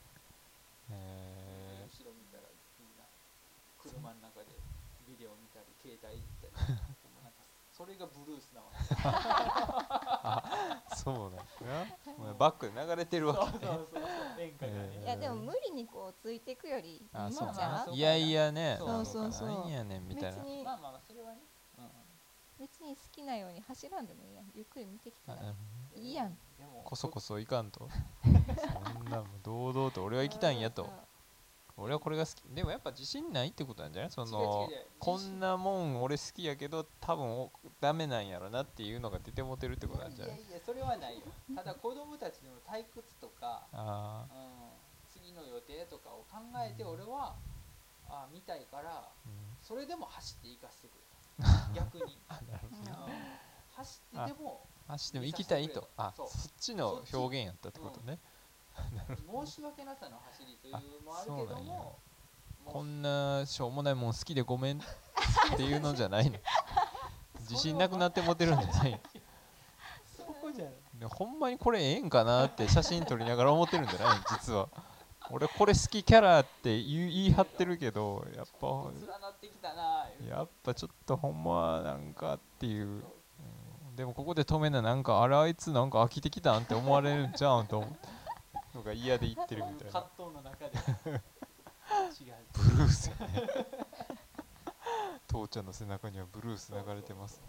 へ後ろ見たらみんな車の中でビデオ見たり携帯いったりそれがブルースなわけえそうなんですバックで流れてるわけねそうそうそう演歌がね、えいやでも無理にこうついていくよりあそうまあ今じゃんいやいやねそうそうそうなんやねんみたいなまあまあまあそれはね、うん別に好きなように走らんでもいいやん。ゆっくり見てきたら。いいやん。でもこそこそいかんと。そんなもう堂々と俺は行きたいんやと。俺はこれが好き。でもやっぱ自信ないってことなんじゃない？その違う違う違うこんなもん俺好きやけど多分おダメなんやろなっていうのが出てもてるってことなんじゃない？いやいやそれはないよ。ただ子供たちの退屈とか、あうん、次の予定とかを考えて俺は、あ見たいからあ、うん、それでも走って行かせてくれ 逆に、走ってでも走っても行きたいと。あそっちの表現やったってことね。申し訳なさの走りというのもあるけどもこんなしょうもないもん好きでごめんっていうのじゃないの。自信なくなってもてるんじゃないそこじゃほんまにこれええんかなって写真撮りながら思ってるんじゃない実は俺これ好きキャラって言い張ってるけどやっぱやっぱちょっとほんまなんかっていう、うん。でもここで止めななんかあれあいつなんか飽きてきたんって思われるんちゃうんとのが嫌で言ってるみたいな。う葛藤の中で。ブルースやね。父ちゃんの背中にはブルース流れてますね。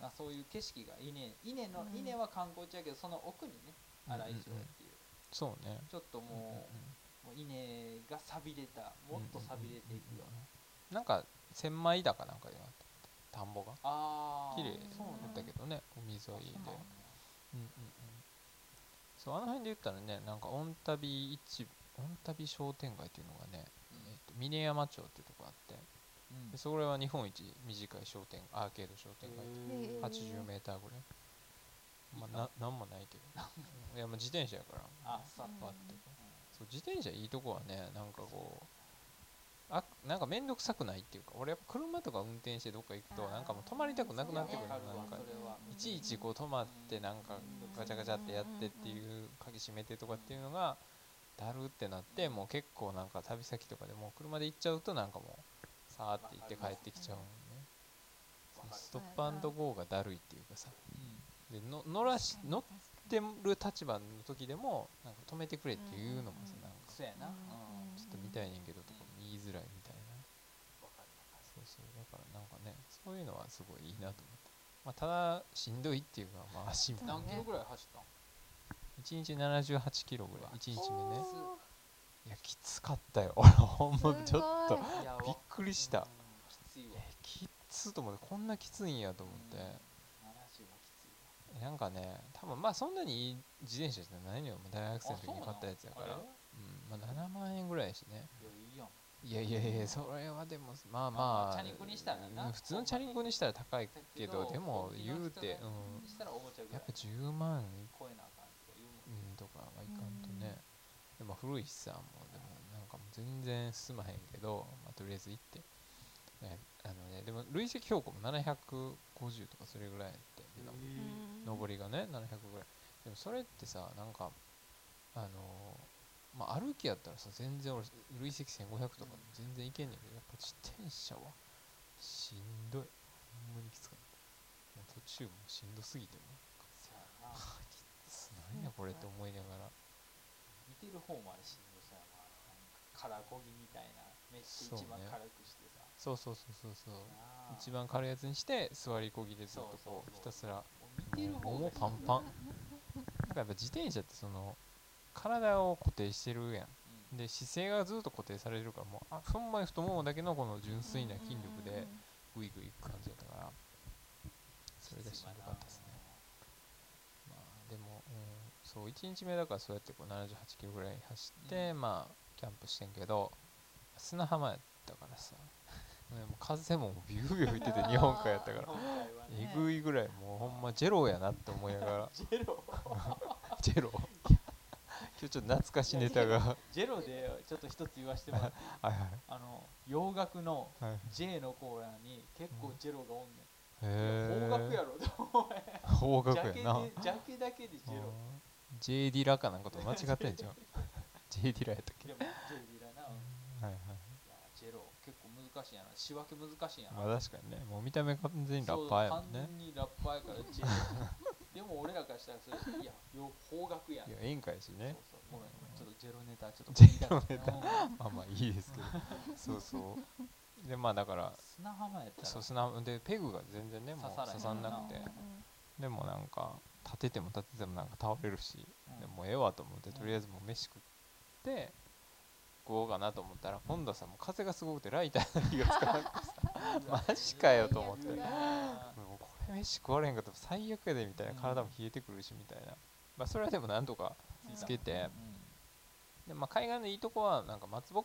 まあ、そういう景色が稲稲の、うん稲は観光地やけどその奥にね荒井町っていう、そうね。ちょっともう,、もう稲が錆びれたもっと錆びれていくような、なんか千枚田かなんかでなった田んぼが。綺麗だだったけどね海沿いでそうなんだうんうんうん。そうあの辺で言ったらねなんか御旅市御旅商店街っていうのがね、えっと峰山町っていうとこあって。うん。でそれは日本一短い商店アーケード商店街へーへー。80メーターぐらいまあななんもないけど。いやまあ自転車やから。あさっとパッてそう自転車いいとこはねなんかこうあなんか面倒くさくないっていうか俺やっぱ車とか運転してどっか行くとなんかもう止まりたくなくなってくるなんかいちいちこう止まってなんかガチャガチャってやってっていう鍵閉めてとかっていうのがだるってなってもう結構なんか旅先とかでもう車で行っちゃうとなんかもうさーって行って帰ってきちゃうもんね。ストップアンドゴーがだるいっていうかさ。うんでの乗らし乗ってる立場の時でもなんか止めてくれっていうのもさうん。なんかそうやな。ううん。んちょっと見たいねんけどとかも言いづらいみたいな。そうそう。だからなんかねそういうのはすごいいいなと思って、まあ、ただしんどいっていうかまあ足もる何キロぐらい走ったん？1日78キロぐらい。1日目ね。おいやきつかったよ。俺ほんーまちょっと。びっくりした。うん。きついわ。えきつと思って。こんなきついんやと思ってうん70はきついわえなんかね多分まあそんなにいい自転車じゃないのよ。大学生の時に買ったやつやから。あうんまあ7万円ぐらいやしね。れいやいいやん。いやそれはでもまあまあチャリンコにしたら普通のチャリンコにしたら高いけどでも言うてうん。やっぱ10万うもんうんとかはいかんとね。でも古いしさもうでもなんかもう全然進まへんけど、まあ、とりあえず行って、ね、あのねでも累積標高も750とかそれぐらいやって上りがね700ぐらい。でもそれってさなんかあのーまあ歩きやったらさ全然俺累積1500とか全然いけんねんけどやっぱ自転車はしんどい。ほんまにきつかった。もう途中もうしんどすぎてもそうやな。つ何やこれって思いながら。見てる方もあれしんどそうやななんか空こぎみたいなめっちゃ一番そうね軽くしてさ。そうそうそうそうそう一番軽いやつにして座りこぎでずっとこうそうそうそう。ひたすら。見てる方もうがパンパン。だからやっぱ自転車ってその体を固定してるやん。うん。で姿勢がずっと固定されるからもうあほんまに太ももだけのこの純粋な筋力でグイグイいく感じだったから。それでしんどかったですね。まあでも、うん、そう1日目だからそうやってこう78キロぐらい走って、まあキャンプしてんけど砂浜やったからさ。ねもう風もビュービュー吹いてて日本海やったから。えぐいぐらいもうほんまジェロやなって思いながら。ジェロ ジェロ今日ちょっと懐かしいネタが。はいジェロでちょっと一つ言わせてもらってはいあの洋楽のはい J のコーナーに結構ジェロがおんねん、へえ邦楽やろ方角やな。ジャケだけでジェロ J ディラかなんかと間違ってんじゃん J ディラやったっけ？でも J リラな、うんはい。はいジェロ結構難しいんやな。仕分け難しいんやな、まあ確かにね。もう見た目完全にラッパーやもんね。完全にラッパーやからジェロでも俺らからしたらそれいやよ邦楽やん。いや演歌やしね。そうそう。ごめんちょっとジェロネタちょっとジェロネタうんまあまあいいですけど。そうそう。でまあだから砂浜やったら。そう砂でペグが全然ねもう刺刺さんさんなくて。うんでもなんか立てても立ててもなんか倒れるし。うん。でもうええわと思ってうんとりあえずもう飯食って食おうかなと思ったら今度はさもう風がすごくてライターの火がつかなくてさ マジかよと思って。もうこれ飯食われへんかったら最悪やでみたいなうん体も冷えてくるしみたいな。まあそれはでもなんとかつけて。でまあ海岸のいいとこはなんか松ぼっ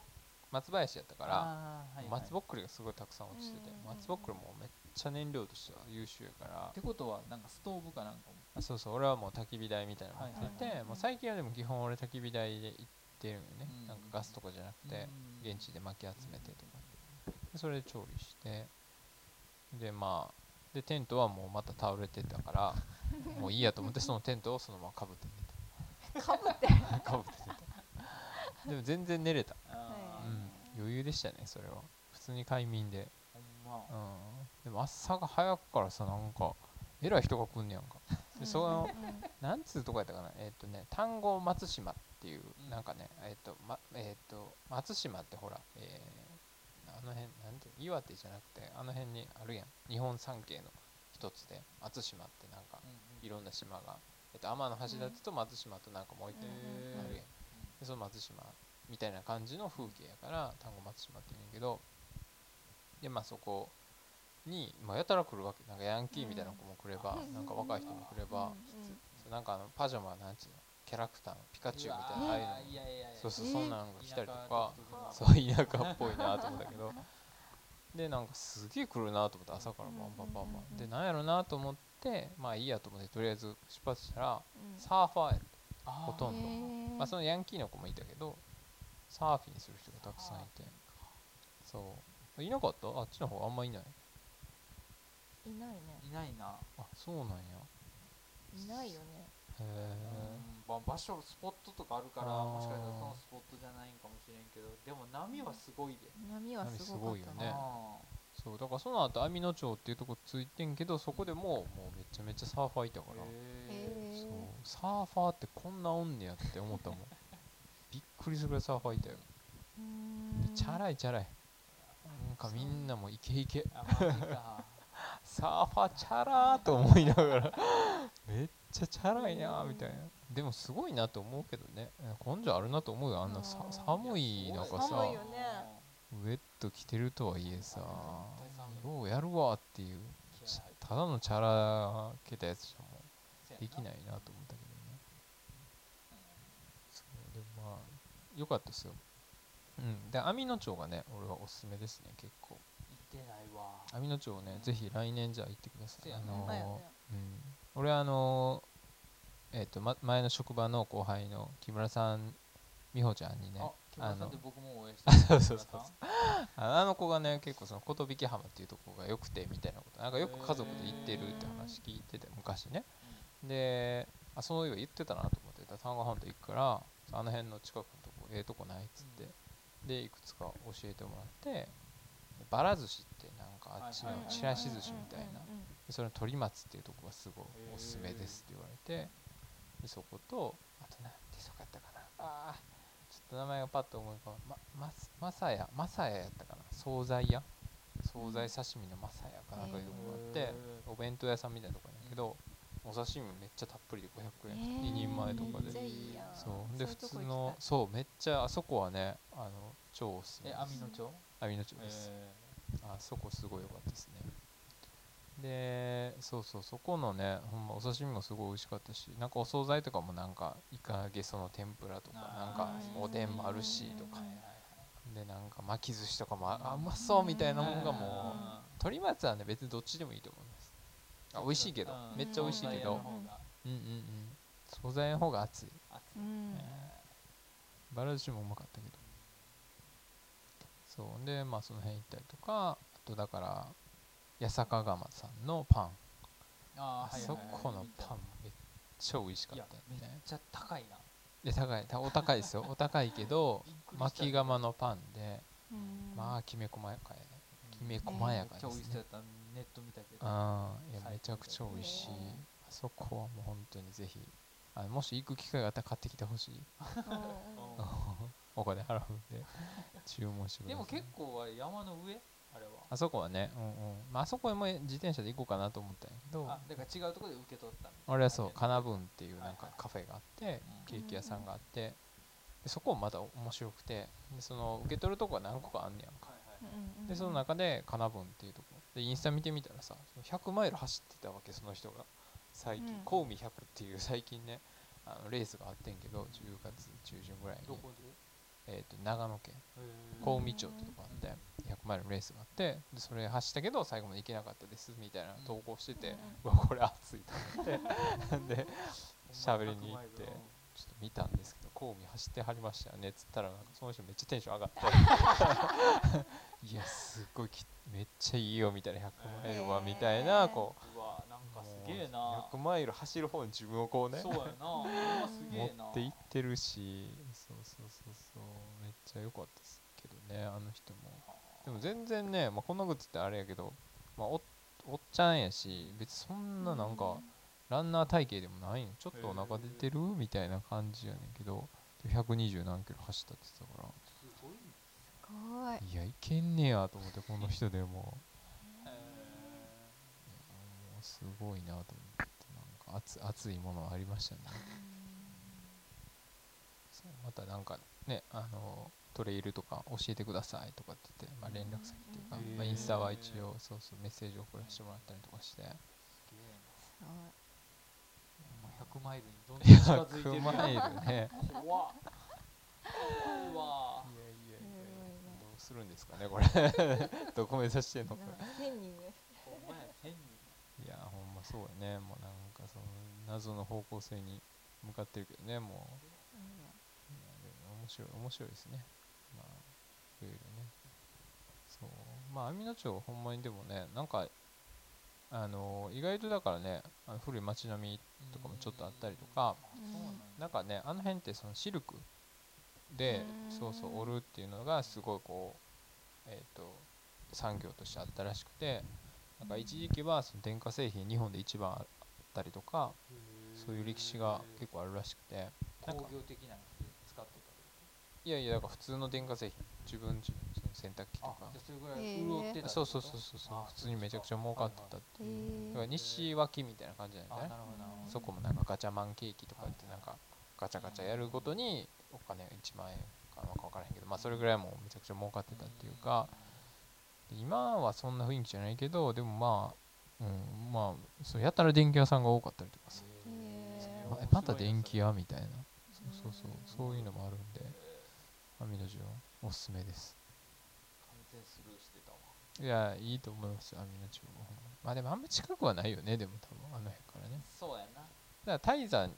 松林やったから松ぼっくりがすごいたくさん落ちててうん。松ぼっくりもめっちゃ燃料としては優秀やから。ってことはなんかストーブかなんかも。あそうそう俺はもう焚き火台みたいなの持ってて、はいもう最近はでも基本俺焚き火台で行ってるんよね、うん。なんかガスとかじゃなくて、うん。現地で薪集めてとか。でそれで調理して。でまあでテントはもうまた倒れてたから もういいやと思ってそのテントをそのままかぶって寝かぶって。たかぶって寝た。でも全然寝れた、うん、余裕でしたねそれは。普通に快眠で、ま。うん、でも朝が早くからさなんか偉い人が来んねやんか。でそのなんつうとこやったかな。えっ、とね単語松島。っていう、うんなんかねえっ、とまえっ、と松島ってほら、えーあの辺なんて岩手じゃなくてあの辺にあるやん。日本三景の一つで松島ってなんかいろんな島が、えっと天橋立と松島となんかもう一個うんあるやん、でその松島みたいな感じの風景やから単語松島って言うんやけどでまあそこに、まあ、やたら来るわけ。なんかヤンキーみたいな子も来れば、うん。なんか若い人も来れば、なんかあのパジャマなんちゅうの？キャラクターのピカチュウみたいなああいうの。そうそうえーそんなんが来たりとかそう田舎っぽいなと思ったけど。でなんかすげえ来るなと思って朝からバンバンバンバン。でなんやろなと思ってまあいいやと思ってとりあえず出発したらうん。サーファーやってほとんど。まあそのヤンキーの子もいたけどサーフィンする人がたくさんいて。そう。いなかった？あっちの方あんまいない？いないね。いないな。あそうなんや。いないよねまあ、場所スポットとかあるからもしかしたらそのスポットじゃないんかもしれんけどでも波はすごいで、波はすごかった波すごいよね。あそうだからその後網野町っていうとこついてんけどそこでももうめちゃめちゃサーファーいたから。そう。えサーファーってこんなおんねやって思ったもん。びっくりするぐらいサーファーいたよ。うーん。でチャラいチャラいなんかみんなもイケイケ。サーファーチャラーと思いながら。めっちゃチャラいなーみたいな。でもすごいなと思うけどね。根性あるなと思うよ。あんなさ寒い中さ寒いよね。ウェット着てるとはいえさようやるわっていう。ただのチャラけたやつじゃもできないなと思ったけどね。そうでもまあよかったですよ。うん。で網野町がね俺はおすすめですね結構。行ってないわ。網野町ねぜひ来年じゃあ行ってください。あのほんまやね。うん、俺あのえっ、と、ま、前の職場の後輩の木村さん美穂ちゃんにねあの そうそうそうああの子がね結構その琴引浜っていうとこが良くてみたいなこと。なんかよく家族で行ってるって話聞いてて昔ね。であそういえば言ってたなと思ってた。丹後半島行くからあの辺の近くのとこええとこないっつって、でいくつか教えてもらってばら寿司ってなんかあっちのちらし寿司みたいな。それの鳥松っていうとこがすごいおすすめですって言われてでそことあとなんてそこやったかな。あーちょっと名前がパッと思い浮かばまさやまさややったかな。惣菜屋？惣菜刺身のまさやかなんかいうとこがあって、へお弁当屋さんみたいなとこやけど、お刺身めっちゃたっぷりで500円、えー。2人前とかで。そう。で普通のそうめっちゃあそこはねあの超おすすめえです。網野町網野町です、あそこすごい良かったですねでそうそうそこのねほんまお刺身もすごい美味しかったしなんかお惣菜とかもなんかイカゲソの天ぷらとかなんかおでんもあるしとかでなんか巻き寿司とかもあうまそうみたいなもんがもう鶏松はね別にどっちでもいいと思いますあ美味しいけどめっちゃ美味しいけどうんうんうん惣菜の方が熱い熱いうんバラ寿司もうまかったけどそう。でまあその辺行ったりとかあとだから八坂釜さんのパン。あそあーはいはいはい。このパンめっちゃ美味しかっためっねちゃ高いな。で高いたお高いですよ。お高いけど巻き釜のパンでうん。まあきめ細やかやね。うん。きめ細やかめっちゃ美ですね味しそうやった。ネット見たけど。ああいやめちゃくちゃ美味しい。うんあそこはもう本当にぜひ。あのもし行く機会があったら買ってきてほしい お金払うんで。注文してください。でも結構あれ山の上？あれは。あそこはね、うん。うんまああそこへも自転車で行こうかなと思ったんやけど。あだから違うところで受け取った俺はそうかなぶんっていうなんかはいはい。カフェがあってうん。ケーキ屋さんがあって。でそこもまた面白くて。でその受け取るとこが何個かあんねやんか。はいはいうんうんでその中でかなぶんっていうとこ。でインスタ見てみたらさその100マイル走ってたわけその人が。最近うん。コウミ100っていう最近ねあのレースがあってんけど10月中旬ぐらいに。どこで？えーと長野県。小海町ってとこあって100マイルのレースがあってでそれ走ったけど最後まで行けなかったですみたいな投稿してて、うわこれ熱いと思って。で喋りに行ってちょっと見たんですけどコウミ走ってはりましたよね。っつったらなんかその人めっちゃテンション上がって。いやすっごいきめっちゃいいよみたいな100マイルはみたいなこうわなんうかすげえな。もう100マイル走る方に自分をこうねそうやな。持っていってるしそうそうそうそう。めっちゃ良かったですけどねあの人も。でも全然ね、まあ、こんなこと言ってあれやけど、まあ、おおっちゃんやし別にそんななんかランナー体型でもないの。ちょっとお腹出てる？みたいな感じやねんけど。120何キロ走ったって言ってたから。すごい。ねすごいいやいけんねやと思ってこの人でも。もへうすごいなと思って。なんか熱熱いものありましたねそうまたなんかねあのトレイルとか教えてくださいとかって言って、まあ、連絡先っていうか、うんまあ、インスタは一応そうそうメッセージ送らせてもらったりとかして。すげえすごいな 100マイルにどんどん近づいてる100マイルね怖っ。怖いやいやいやどうするんですかねこれ。どこ目指してんの？か1000人ねほんまや1000人いやほんまそうやね。もうなんかその謎の方向性に向かってるけどねもう面白い面白いですね。まあいろいろね。そう。まあ網野町ほんまにでもねなんかあの意外とだからねあの古い町並みとかもちょっとあったりとかなんかねあの辺ってそのシルクでうん。そうそう織るっていうのがすごいこうえっ、と産業としてあったらしくてなんか一時期はその電化製品日本で一番あったりとかそういう歴史が結構あるらしくて工業的ないやいやだから普通の電化製品。自分ちその洗濯機とあかそれぐらへー。い潤ってたってそうそうそうそうそう。あ普通にめちゃくちゃ儲かってたってへいう。だー。から西脇みたいな感じなんじゃないあなるほどなるほど。そこもなんかガチャマンケーキとかってはいなんかガチャガチャやるごとにお金1万円かなんか分からへんけどまあそれぐらいもうめちゃくちゃ儲かってたっていうか。で今はそんな雰囲気じゃないけどでもまあうんまあそうやたら電気屋さんが多かったりとかさ。また電気屋みたいな。そうそうそう。そういうのもあるんで網の順おすすめです。完全スルーしてたわ。いやいいと思います網の中央ほんま。あでもあんま近くはないよねでも多分あの辺からね。そうやな。だから泰山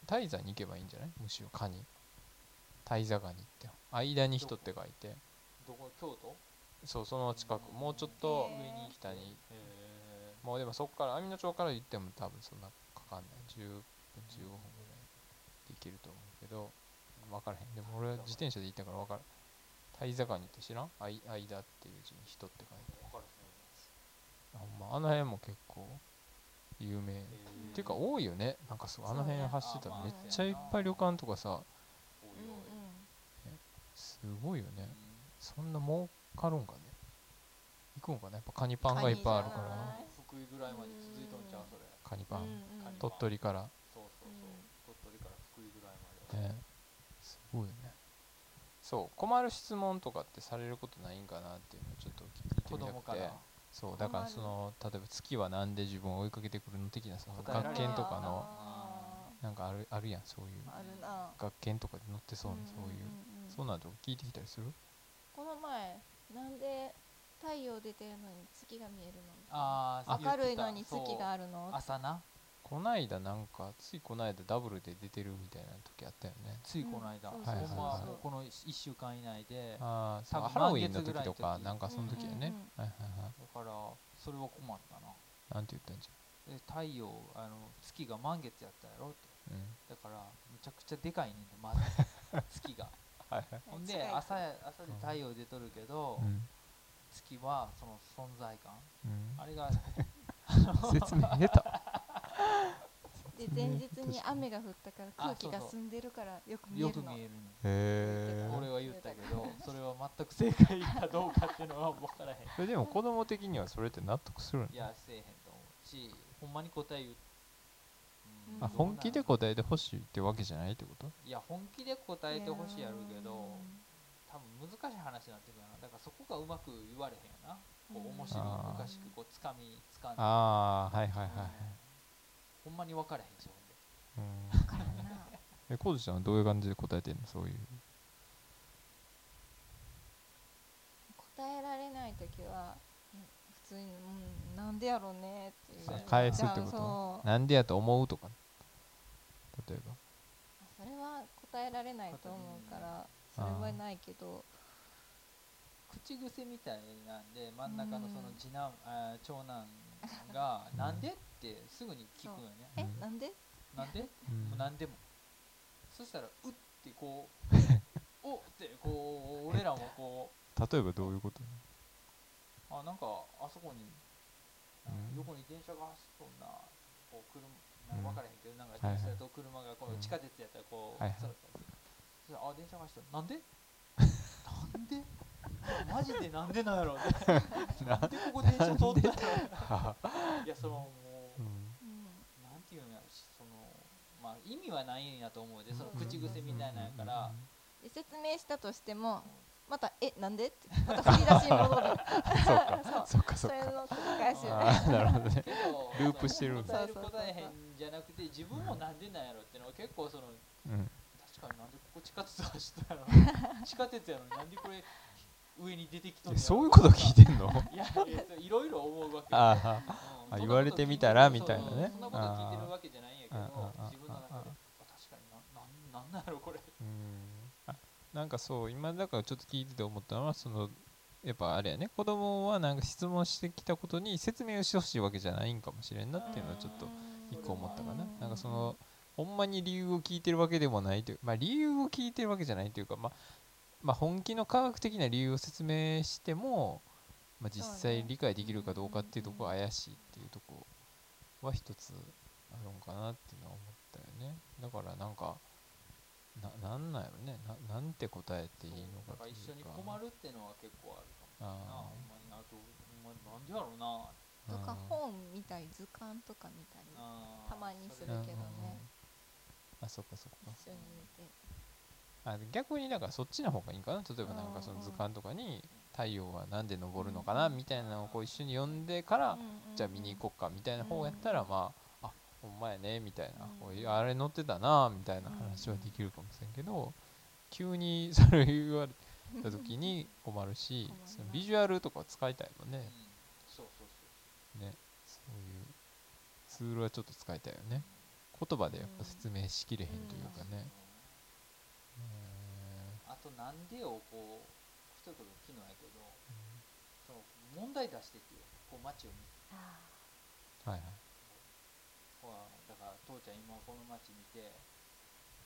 に行けばいいんじゃない？むしろカニ。泰座ガニって。間に人って書いて。どこ？京都？そうその近く。もうちょっと上に北にへもうでもそこから網野町から行っても多分そんなかかんない。10分15分ぐらいで行けると思うけど。分からへん。でも俺は自転車で行ったから分からん泰座ガニって知らんあい間っていう字に人って書いて分かる。あほんまあの辺も結構有名。っていうか多いよね。なんかそうあの辺走ってたらめっちゃいっぱい旅館とかさすごいよね。うんそんな儲かるんかね。行くんかな。やっぱカニパンがいっぱいあるから。福井ぐらいまで続い。とんちゃうそれカニパン、うんうん。カニ鳥取から。そうそうそう。うん鳥取から福井ぐらいまで。ね。すごいよねそう困る質問とかってされることないんかなっていうのをちょっと聞いて子みたくて。そうだからその例えば月はなんで自分を追いかけてくるの的なさ答えられない学研とかのあなんかあるあるやんそういう。ーあるな。学研とかで載ってそうなそういう。そうなん聞いてきたりする？この前なんで太陽出てるのに月が見えるの？ああ明るいのに月があるの？朝なこないだなんかついこないだダブルで出てるみたいな時あったよね。ついこの間、うんそうそうほんまこの1週間以内でああそう多分ハロウィンの時とかなんかその時やね、うんうんはいはいはい。だからそれは困ったな。なんて言ったんじで太陽あの月が満月やったやろって。うん。だからむちゃくちゃでかいねんてまず 月が。はいはい。ほんで朝や朝で太陽出とるけど、うん。月はその存在感。うん。あれが 説明下手で前日に雨が降ったからあ空気が澄んでるからよく見えよるの。く見えるねへえ俺は言ったけどそれは全く正解かどうかっていうのは分からへん。それでも子供的にはそれって納得するんいやせえへんと思う。しほんまに答え言う、うんあ本気で答えてほしいってわけじゃないってこと？いや本気で答えてほしいやるけどうん。多分難しい話になってくるな。だからそこがうまく言われへんよな。こううん面白あー。おかしくこうつかみつかんで。ああはいはいはいはいほんまに分からへんしほんで。えコードちゃんはどういう感じで答えてんのそういう。答えられない時はうん普通に、うん、なんでやろうねっていう。返すってこじゃあそとう。なんでやと思うとか？例えば。それは答えられないと思うからそれはないけど。口癖みたいなんで真ん中のそのうん次男、あー長男が「なんで?」ってすぐに聞くよね。えうん。なんで？なんで？うん。もう何でも。そしたら「う」ってこう「お」ってこう俺らもこ例えばどういうこと？うあなんかあそこに、あうん。横に電車が走っとんなこう車うん。なんか分からへんけど、なんか電車と車がこうん。う地下鉄やったらこう、はいはい。そらそらそしたらあ電車が走っとるなんで？なんで？マジでなんでなんやろって なんでここ電車通ったの？いやそのもううんうんなんていうんやろしそのまあ意味はないんやと思うでそのうん口癖みたいなんやから、で説明したとしてもまた「えなんで?」ってまた振り出しに戻るそうか。そっかそれか。の繰り返し。あーなるほどね。ループしてるんだ。答えへんじゃなくて自分もなんでなんやろっていうのは結構そのうん。確かになんでここ地下鉄走ったやろ 地下鉄やのになんでこれ上に出てきとんえやろそういうこと聞いてんの？いやいろいろ思うわけあうん。あ言われてみたらみたいなね。そんなこと聞いてるわけじゃないんやけど自分の中で確かにななんなんなんやろこれ。うん。あなんかそう今だからちょっと聞いてて思ったのはそのやっぱあれやね。子供はなんか質問してきたことに説明をしてほしいわけじゃないんかもしれんなっていうのはちょっと一個思ったかな。なんかそのほんまに理由を聞いてるわけでもないというまあ理由を聞いてるわけじゃないというかまあまあ本気の科学的な理由を説明しても、まあ、実際理解できるかどうかっていうところは怪しいっていうところは一つあるんかなっていうのは思ったよね。だからなんかななんなんやろね。ななんて答えていいのかだか。ら一緒に困るっていうのは結構あるかもな。あほんまにあとほんまになんでやろうな。とかうん本見たり図鑑とか見たりたまにするけどね。あそっかそっか。一緒に見て。あ逆にだからそっちの方がいいんかな。例えばなんかその図鑑とかに太陽はなんで昇るのかなみたいなのをこう一緒に読んでからじゃあ見に行こっかみたいな方やったらまああほんまやねみたいな。うん。こういうあれ載ってたなみたいな話はできるかもしれんけど急に それ言われた時に困るし困るな。そのビジュアルとか使いたいもんね。うん。そうそうそうねそういうツールはちょっと使いたいよね。言葉でやっぱ説明しきれへんというかね。あとなんでをこうそれこそ昨日やけどその問題出してってよこう街を見て。あはいはいほらだから父ちゃん今この街見て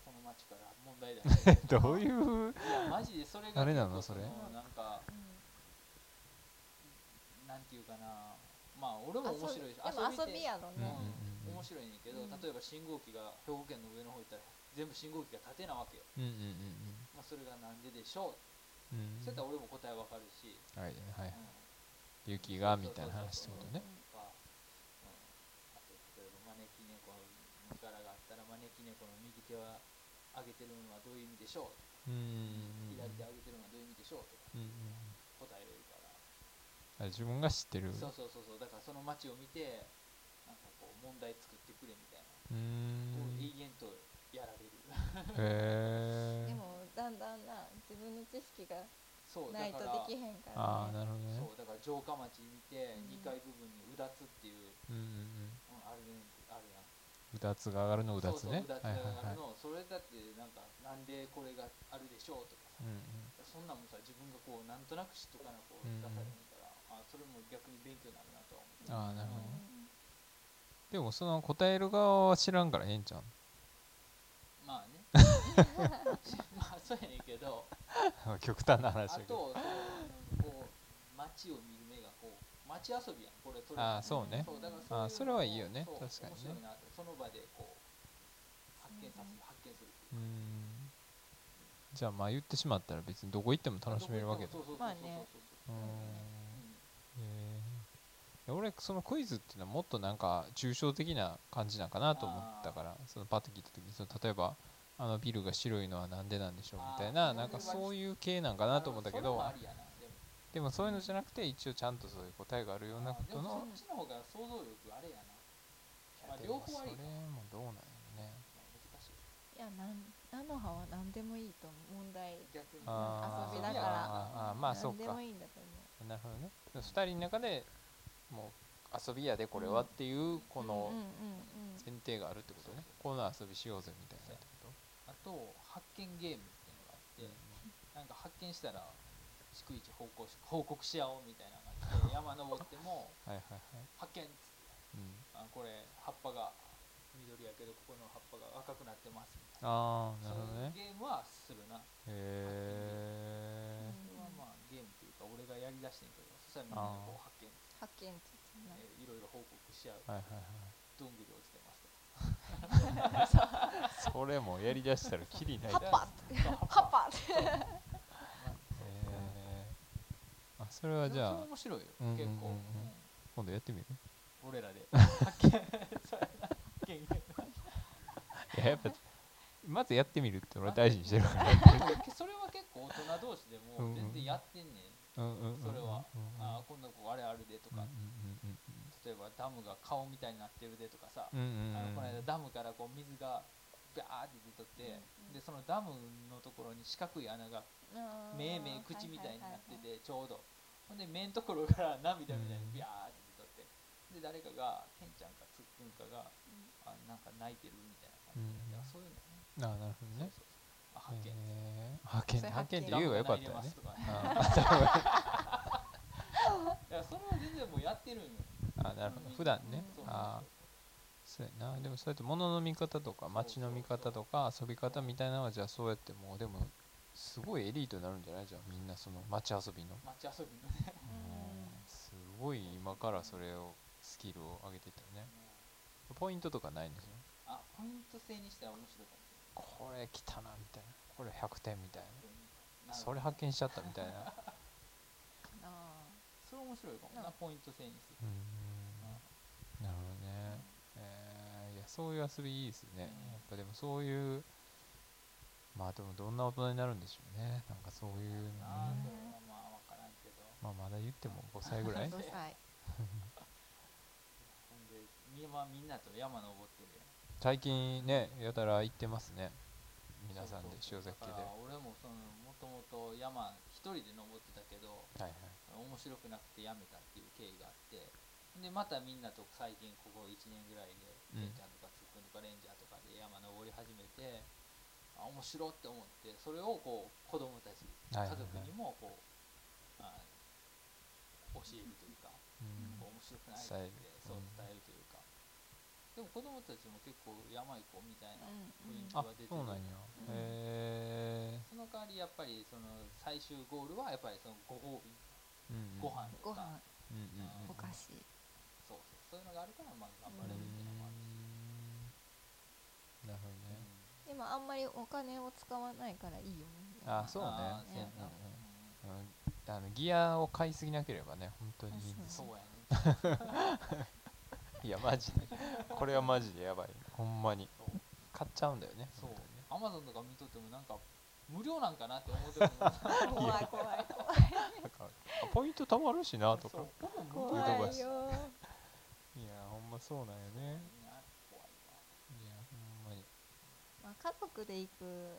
この街から問題出してどういういやマジでそれがあれなのそれなんかーうんなんていうかなまあ俺も面白いし遊びでも遊てびやろうんねうんうん面白いねんけど、うん例えば信号機が兵庫県の上の方行ったら全部信号機が縦なわけよ、うんうんうんまあ、それがなんででしょう、うんうんそうやったら俺も答えわかるし、はいはいうん雪がみたいな話ってことねうん、あと例えば招き猫の力があったら招き猫の右手は上げてるのはどういう意味でしょううんうんうん左手上げてるのはどういう意味でしょうとか答えれるから、あ自分が知ってる。そうそうそう。そうだからその街を見てなんかこう問題作ってくれみたいな、うーこうん永遠とやられる。へえ でもだんだんな自分の知識がそうないとできへんかああらねなるほどね。そうだから城下町見てうん2階部分にうだつっていう、うんうんうん、あるねあるやんうんうだつが上がるのうだつね。そうそううだつはいはいはい。があるの、それだってなんかなんでこれがあるでしょうとかさ、うんうん。そんなんもさ自分がこうなんとなく知っとかなこううん出されへんから、あそれも逆に勉強になるなとは思う。ああなるほどね。うんでもその答える側は知らんからええんちゃうまあね。まあそうやねんけど。極端なあ話だけど。とそのこう街を見街遊びやんこれそれああそうね。そうだからそうあそれはいいよね。確かにね。その場でこう発見させる発見するう。ん。じゃあまあ言ってしまったら別にどこ行っても楽しめるわけだ。まあね。そうん。え俺そのクイズっていうのはもっとなんか抽象的な感じなんかなと思ったからそのパッと聞いた時にその例えばあのビルが白いのはなんでなんでしょうみたいななんかそういう系なんかなと思ったけどでもそういうのじゃなくて一応ちゃんとそういう答えがあるようなことのあでもそっちの方が想像力あれやな、まあ両方あり。それもどうなんやろねいいやなん菜の葉は何でもいいと思う問題。逆に遊びだから。あまあそうか何でもいいんだと思うなるほど。ね2人の中でもう遊びやでこれはっていうこのうんうんうん前提があるってことね。この遊びしようぜみたいなってこあと発見ゲームっていうのがあって、なんか発見したら逐一報告し報告し合おうみたいな感じで山登ってもとはいはいはい。発見っつってうん。あこれ葉っぱが緑やけどここの葉っぱが赤くなってますみたいああななるほどね。そういうゲームはするな。へえそれはまあゲームっていうか俺がやりだしてんけどそしたらみんなこう発見、発見って言っていろいろ報告し合う、はいはいはい。どんぐり落ちてます。と かそれもやりだしたらキリない葉っぱそうパパって。へえあそれはじゃあそれ面白いよ、うんうんうんうん。結構、うん今度やってみる？俺らで。いややっぱまずやってみるって俺は大事にしてるから。それは結構大人同士でもうんうん。全然やってんねん、うんうんうんそれは、うんうんああこんな子あれあるでとか、うんうん例えばダムが顔みたいになってるでとかさ、うんうんうんあのこの間ダムからこう水がバーって出とって、うんでそのダムのところに四角い穴が目目口みたいになっててちょうどほんで目のところから涙みたいにビャーって出とって。で誰かがケンちゃんかつっくんかがあなんか泣いてるみたいな感じで、そういうのね。あなるほどね。そうそうそう。あ発見へー。発見それ発見って言えばよかったよ。ねいてますとかね。あから それは全然もうやってるんよ。あなるほど。普段ね。そうあそうやな。でもそうやって物の見方とか街の見方とか遊び方みたいなのはじゃあそうやってもうでもすごいエリートになるんじゃない？じゃあみんなその街遊びの。街遊びのね。うん。すごい今からそれをスキルを上げていったらね。ポイントとかないんですよあポイント制にしては面白いかもしこれ来たなみたいな。これ100点みたいれなそれ発見しちゃったみたいな。あそれ面白いかも。ななポイント制にする。うーん。なるほどね。えーいやそういう遊びいいですね、うん。やっぱでもそういうまあでもどんな大人になるんでしょうね。なんかそういうのね。まあ分からんけどまあまだ言っても5歳ぐらい？5歳。ほんでみ,、んなと山登ってるやん。最近ねやたら行ってますね。皆さんで塩崎家で。俺もそのもともと山一人で登ってたけどはいはい。面白くなくてやめたっていう経緯があってでまたみんなと最近ここ1年ぐらいでうん。ケンちゃんとかつっくんとかレンジャーとかで山登り始めてあ面白って思ってそれをこう子供たち家はいはいはい。族にもこう、あ教えるというか、うん。こう面白くないって伝えるそううん伝えるというか、でも子供たちも結構山行こうみたいなうん雰囲気あは出てる、そうなんや。うん。へえその代わりやっぱりその最終ゴールはやっぱりそのご褒美、うんうん。ご飯とか。ご飯うんうんうん。お菓子。そうそう。そういうのがあるからまあ頑張れるっていうのもあるし、なるほどねでもあんまりお金を使わないからいいよね。あそうね。あーそうやなうんうん。うんあのギアを買いすぎなければね本当にいいんですよそうやねいやマジで。これはマジでやばい。ほんまに。そう買っちゃうんだよねそう。アマゾンとか見とってもなんか無料なんかなって思ってる怖い怖いだからあポイント貯まるしなとか。怖いよいやほんまそうなんよね怖いわいやほんまにまあ家族で行く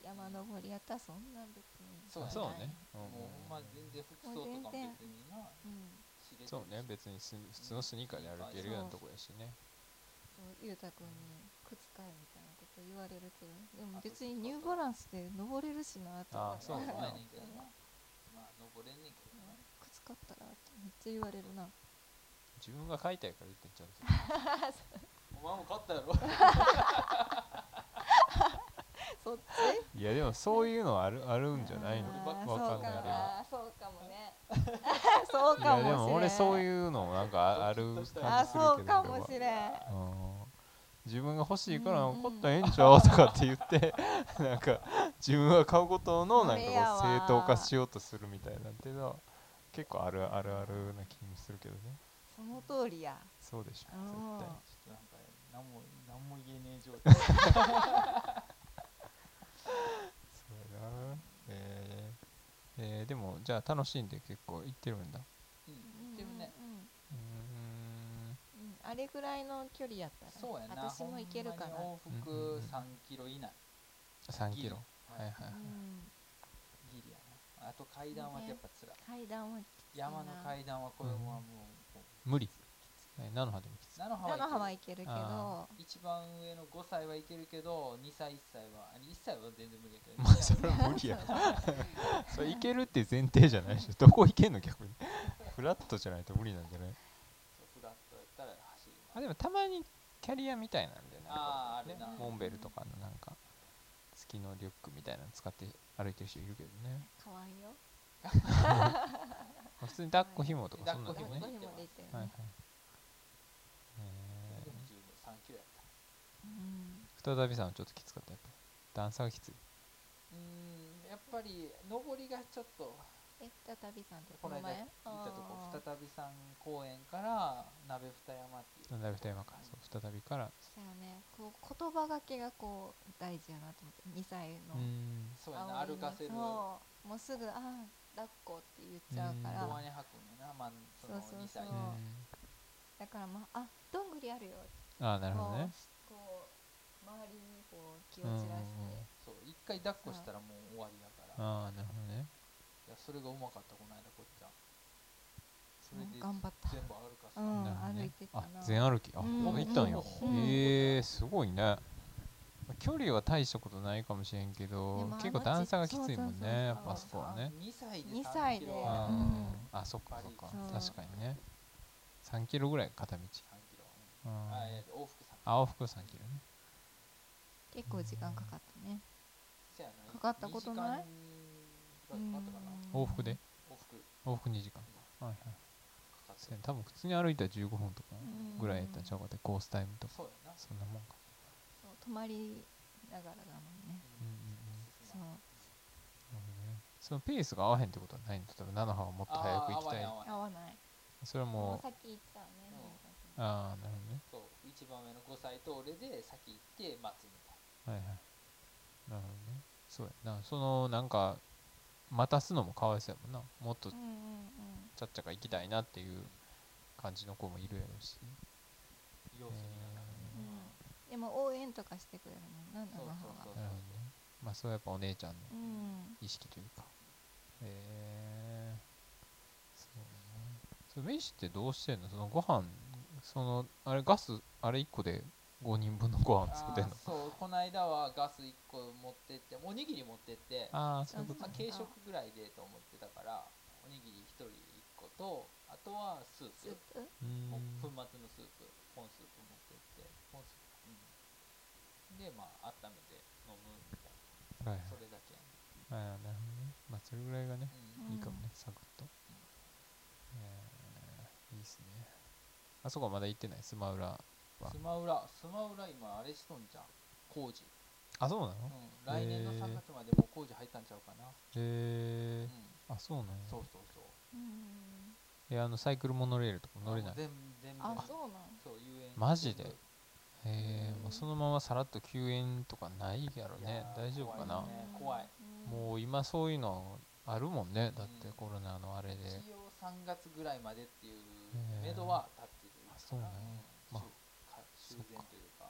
山登りやったらそんな別にそうやそうね。うんうんもうま全然服装とかも別にな。うんそうね。別にす普通のスニーカーで歩けるようなとこやしね。そうゆうたくんに靴買えみたいなこと言われるけどでも別にニューバランスで登れるしなとか。あそうね。まあ登れんねんけどな。靴買ったらってめっちゃ言われるな。自分が買いたいから言ってんちゃうんですよ。お前も買ったやろ そっち？いやでもそういうのあるあるんじゃないの？わかんない。けどそうかなそうかもね。そういかもしれん。やでも俺そういうのなんかあある感じするけどあそうかもしれん。うん。自分が欲しいからうんうん買ったらええんちゃう？とかって言って なんか自分が買うことのなんか正当化しようとするみたいなんていうのは結構あるあるあるな気もするけどね。その通りや。そうでしょうん。絶対。ちょっとなんか何も何も言えねえ状態 そうやな。えーえーでもじゃあ楽しんで結構行ってるんだ。うん言ってるね。うん。あれぐらいの距離やったらそうやな。私も行けるかな。往復うんうんうん。3キロ以内。3キロ。はい。はいうんギリやな。あと階段はやっぱつらい階段はきついな。山の階段はこれはもうもう無理。え菜の葉でもきつい菜の葉菜の葉ははい行けるけあど一番上の5歳はいけるけど2歳1歳はあ1歳は全然無理やけど。まあそれは無理や。それいけるって前提じゃないでしょどこ行けんの逆に。フラットじゃないと無理なんじゃない？フラットやったら走ります。あでもたまにキャリアみたいなんでね。あーあるな。モンベルとかのなんか月のリュックみたいなの使って歩いてる人いるけどね。買わんよ。ま あ普通に抱っこ紐とかそんなんだよね。抱っこ紐紐で行っはいはいねえでも十分3キロやったうんー、再びさんはちょっときつかったやっぱ。段差がきつい。うーんやっぱり上りがちょっと。え再びさんってこの間前行ったとこ再び山公園から鍋二山っていう再び二山か。そう再びからそうやね。こう言葉がけがこう大事やなと思って2歳のうーん。そうやな。歩かせる。もうすぐああ抱っこって言っちゃうから。ドアに履くんやな、まあ、その2そうそうそう。だからまああどんぐりあるよ。ああなるほどねこう周りにこう気を散らして、うんうんうん。そう一回抱っこしたらもう終わりやから。ああなるほどね。いやそれがうまかったこの間こっちゃ。んそれでうん頑張った。全部歩かせた、うん歩いてたな。あ全歩き。あ、うん。行ったんや。うん。ええー、すごいね。距離は大したことないかもしれんけでども結構段差がきついもんねやっぱあそこはね。2歳で2 3歳で。キロ。うんうん。あそっかそっか。確かにね。3キロぐらい片道。3キロ。うん。往復3キロあ往復3キロね。結構時間かかったね。かかったことない？2時間ぐらいかかったかな。うん。往復で？往復。往復2時間。はいはい。多分普通に歩いたら15分とかうん。ぐらいやったんちゃうかってコースタイムとか。そうやな。そんなもんか。そう泊まりながらだもんね。うんうんうん。そう。そのペースが合わへんってことはないんだ。例えば菜の葉はもっと早く行きたい。合わないそれはもうああなるほどね。そう一番上の5歳と俺で先行って待つみたいはいはい。なるほどねそうやな。そのなんか待たすのもかわいそうやもんな。もっとうんうんうん。ちゃっちゃか行きたいなっていう感じの子もいるやろうしな要素になるうん。でも応援とかしてくれるもんなそう生そうそう。はなるほどね。まあそれはやっぱお姉ちゃんのうん。意識というか。へえそうね。それ飯ってどうしてんの？そのご飯そのあれガスあれ1個で5人分のご飯作ってんの？そうこの間はガス1個持ってっておにぎり持ってって。ああそういうことあ軽食ぐらいでと思ってたからおにぎり1人1個とあとはスープ。粉末のスープコーンスープ持ってってコーンスープ、うん、でまあ温めて飲むみたいはいはい。なそれだけやね、ああなるほどね。まあそれぐらいがねうん。いいかもねサクッと。えーいいっすねあそこはまだ行ってない？スマウラは。スマウラスマウラ今あれしとんじゃん。工事、あそうなの？うん、来年のへー3月までもう工事入ったんちゃうかな、へえうん、あそうなんや。そうそうそう。うん。えあのサイクルモノレールとか乗れない？全全部あそうなん？そう遊園マジで？へえもうそのままさらっと休園とかないやろね。ー大丈夫かな？怖いね怖い。もう今そういうのあるもんね。だってうん。コロナのあれで。一応3月ぐらいまでっていうへー。目処はそうなんやまあ修修繕というか。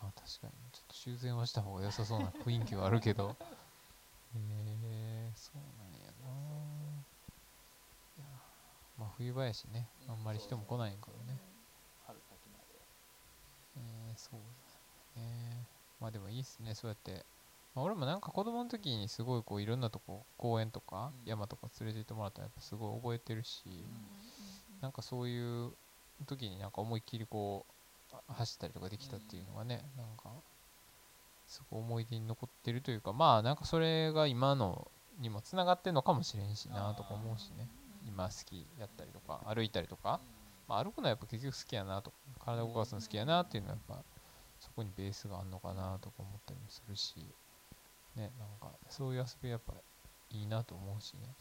あ確かに。ちょっと修繕はした方が良さそうな雰囲気はあるけど。へえそうなんやな。まあ冬場やしね。うんあんまり人も来ないんからね。春先まで。えー、そうだね。まあでもいいっすね。そうやって、まあ、俺もなんか子供の時にすごいこういろんなとこ公園とかうん。山とか連れて行ってもらったらやっぱすごい覚えてるし、なんかそういう時になんか思いっきりこうあ走ったりとかできたっていうのがね、なんかすごい思い出に残ってるというかまあなんかそれが今のにもつながってんのかもしれんしなとか思うしね。今好きやったりとか歩いたりとか、まあ、歩くのはやっぱ結局好きやなとか体を動かすの好きやなっていうのはやっぱそこにベースがあんのかなとか思ったりもするしねなんかそういう遊びやっぱいいなと思うしね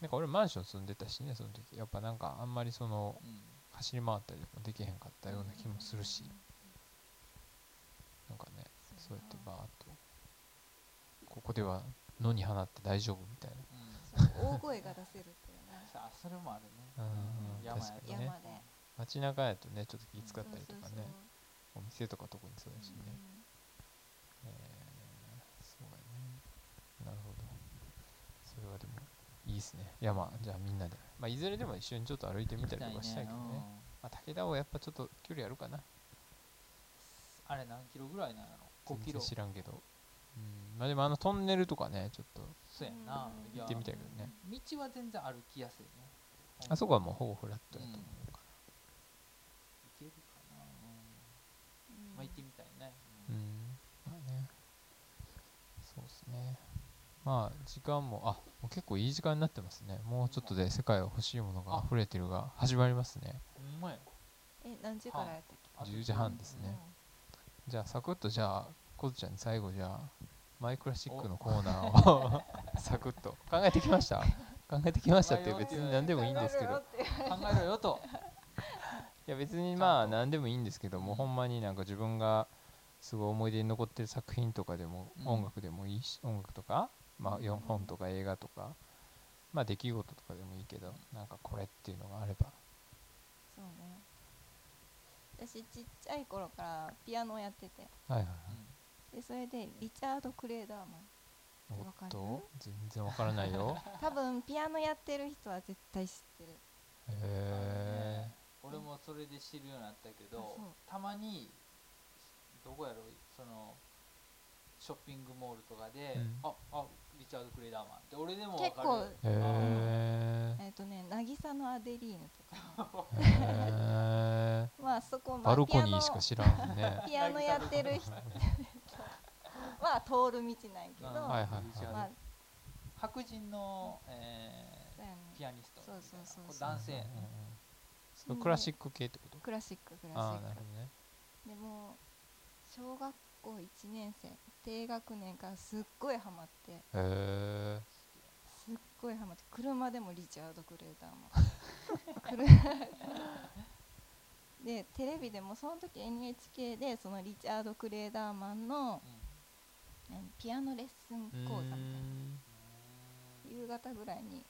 ななんか俺マンション住んでたしねその時。やっぱなんかあんまりそのうん。走り回ったりとかできへんかったような気もするし。なんかねそうやってバーッとここでは野に放って大丈夫みたいな。うん。大声が出せるっていうね。さあそれもあるね。うん。山確かにね。山で。街中やとねちょっと気使ったりとかそうそうねお店とか特にそうだしね、そうえーそうやね。なるほど。それはでもいいっすね。山じゃあみんなで。まあいずれでも一緒にちょっと歩いてみたりとかしたいけどね。まあ、武田はやっぱちょっと距離あるかな。あれ何キロぐらいなんやろ？5キロ。全然知らんけど。うん。まあでもあのトンネルとかねちょっとそうやんな。うん。いや行ってみたいけどね。道は全然歩きやすいね。あそこはもうほぼフラットやと思うか行けるかな。うん。うんまあ行ってみたいね。らうん。まあね。そうっすねまあ時間もあもう結構いい時間になってますね。もうちょっとで世界は欲しいものが溢れてるが始まりますね。え何時からやったっけあと10時半ですね。じゃあサクッとじゃあコズちゃんに最後じゃあマイクラシックのコーナーを サクッと。考えてきました？考えてきましたって別に何でもいいんですけど。考えろよといや別にまあ 何でもいいんですけども、うんほんまになんか自分がすごい思い出に残ってる作品とかでも、うん。音楽でもいいし音楽とか、まあ、よ本とか映画とかまあ出来事とかでもいいけどなんかこれっていうのがあれば。そうね。私ちっちゃい頃からピアノをやってて。はいはいはい。でそれでリチャード・クレーダーマン。おわかる？っと全然わからないよ。多分ピアノやってる人は絶対知ってる。へ俺もそれで知るようになったけどう。たまにどこやろそのショッピングモールとかで、うん。ああリチャード・クレイダーマンって俺でもわか結構るへえっ、とね渚のアデリーヌとか。ね、えへえまあそこ、まあ、バルコニーピアノしか知らんもんね ピアノやってる人。は通る道ないけど、うんまはいはいリチャードあ白人の、えーピアニスト。みたいなそうそうそう。これ男性やね、うん。クラシック系ってこと？クラシッククラシああックなるほどね。でも小学校1年生低学年からすっごいハマって。へえすっごいハマって。車でもリチャード・クレーターマン車 でテレビでもその時 NHK でそのリチャード・クレーダーマンの何ピアノレッスン講座みたいな。夕方ぐらいに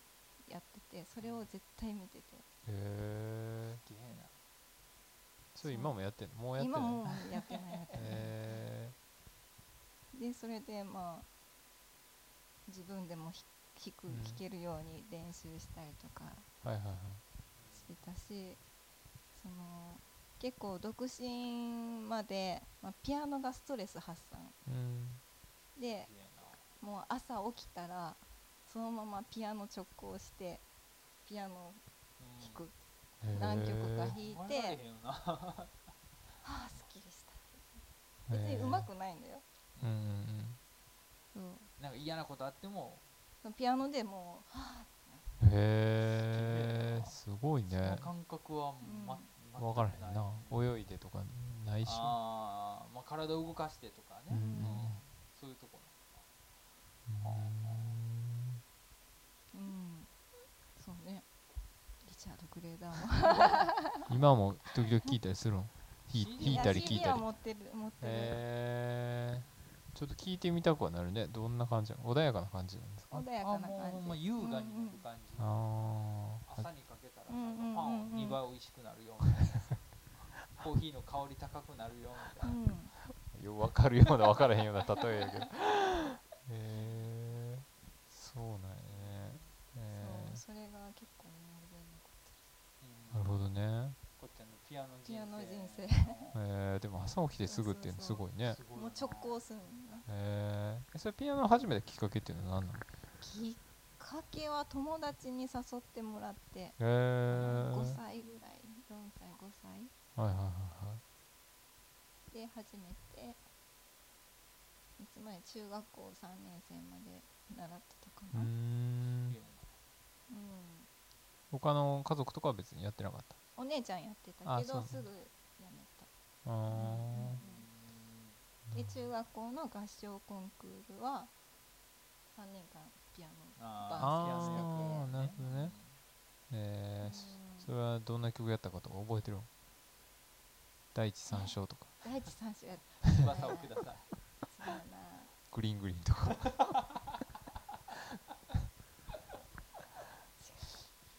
やっててそれを絶対見てて。へえすげえなそれ今もやってんの？もうやってない？今もうやってないやってない。へでそれでまあ自分でもひ弾くうん。弾けるように練習したりとかしてたしその結構独身まで、まあ、ピアノがストレス発散。うん。でもう朝起きたらそのままピアノ直行してピアノを弾く、へー何曲か弾いて。はあすっきりした。別にへー上手くないんだよ。うんうんそうなんか嫌なことあっても。そのピアノでもうはあうんへえすごいそのね感覚は、ま全く分からへんな。泳いでとかないし。あー、まあ体を動かしてとかね、うんうんうん。そういうとこうんそうねリチャード・グレーダーも今も時々聞いたりするん弾いたり聞いたり。は持ってる持ってる、へえちょっと聞いてみたくはなるね。どんな感じ？穏やかな感じなんですか？穏やあかな感もうほんまじ優雅になる感じ、ああ朝にかけたらさ、うんうんうんうん。パン2倍美味しくなるよみたいな。コーヒーの香り高くなるよみたいな、うん。よ分かるような分からへんような例えやけど。へえそうなんやねへそうそれが結構思い出に残ってえなるほどね。こっちゃんのピアノ人生。ピアノ人生えー、でも朝起きてすぐっていうのすごいねすごいなるもう直行するのねえー、えそれピアノ始めたきっかけっていうのは何なの？きっかけは友達に誘ってもらって、へえ5歳ぐらい4歳5歳。はいはいはいはい。で始めていつまで中学校3年生まで習ってたかな、うん他の家族とかは別にやってなかった？お姉ちゃんやってたけどすぐ辞めた。あー。うんで中学校の合唱コンクールは3年間ピアノバーあーピアノやって。なるほどね。えー、うんそれはどんな曲やったかとか覚えてる？の第一三章とか。第一三種やっ 翼をください。た違うな。グリーングリーンとか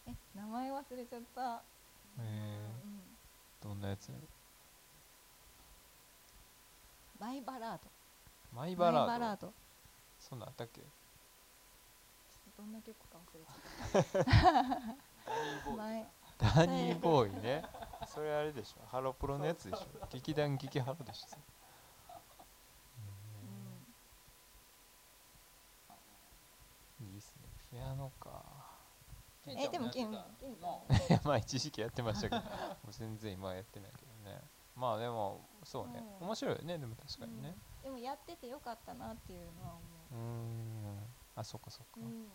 え名前忘れちゃった。えうんー、どんなやつ？マイバラード。マイバラード？そんなんあったっけ？っとどんな曲か忘れちゃった。ダニーボーイ。ね。それあれでしょ。ハロプロのやつでしょ。劇団劇ハロでしょ。うん。いいっすね。ピアノかえでもケン まあ一時期やってましたけど。もう全然今はやってないけどね。まあでもそうね。うん。面白いよね。でも確かにね。うん。でもやっててよかったなっていうのは思う。ーん。あそっかそっか。う、うん、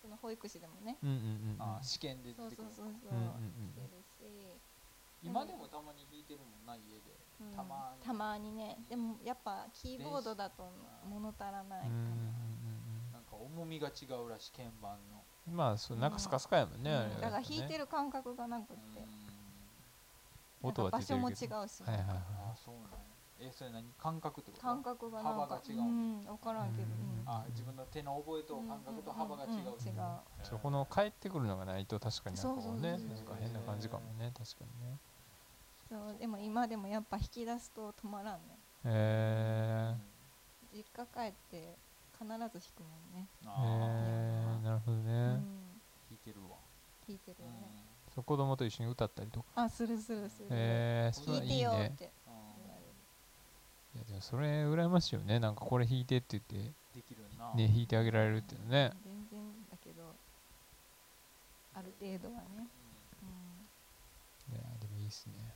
その保育士でもね。うんうんうんうん。あー試験で出そうてくる。そうそうそう、う。んうんうんしてるし、今でもたまに弾いてるもんな家で。うん。たまに。たまにね。でもやっぱキーボードだと物足らないかうんうんうんな、なんか重みが違うらしい鍵盤の。うんまあそうなんかスカスカやもんね、うん。だから弾いてるる感覚がなくって、音は場出てるけど。所も違うし、はいはいはい。あそうなんや。えそれ何？感覚ってこと？感覚がなんか幅が違ううん分からんけど、うんうんあ自分の手の覚えと感覚と幅が違うう。んうんうん。違う。そこの帰ってくるのがないと確かになんかこうねそうそうそうそう。なんか変な感じかもね確かにね。そうでも今でもやっぱ引き出すと止まらんね。へ実家帰って必ず弾くもんね、えあへえなるほどうんね、弾いてるわ。弾いてるよね、そう子供と一緒に歌ったりとか。あするするする、へえそれ弾いてよって。うん言われるいやでもそれ羨ましいよね。なんかこれ弾いてって言って。できるな。ね弾いてあげられるっていうのね。全然だけどある程度はね、うん、いやでもいいっすね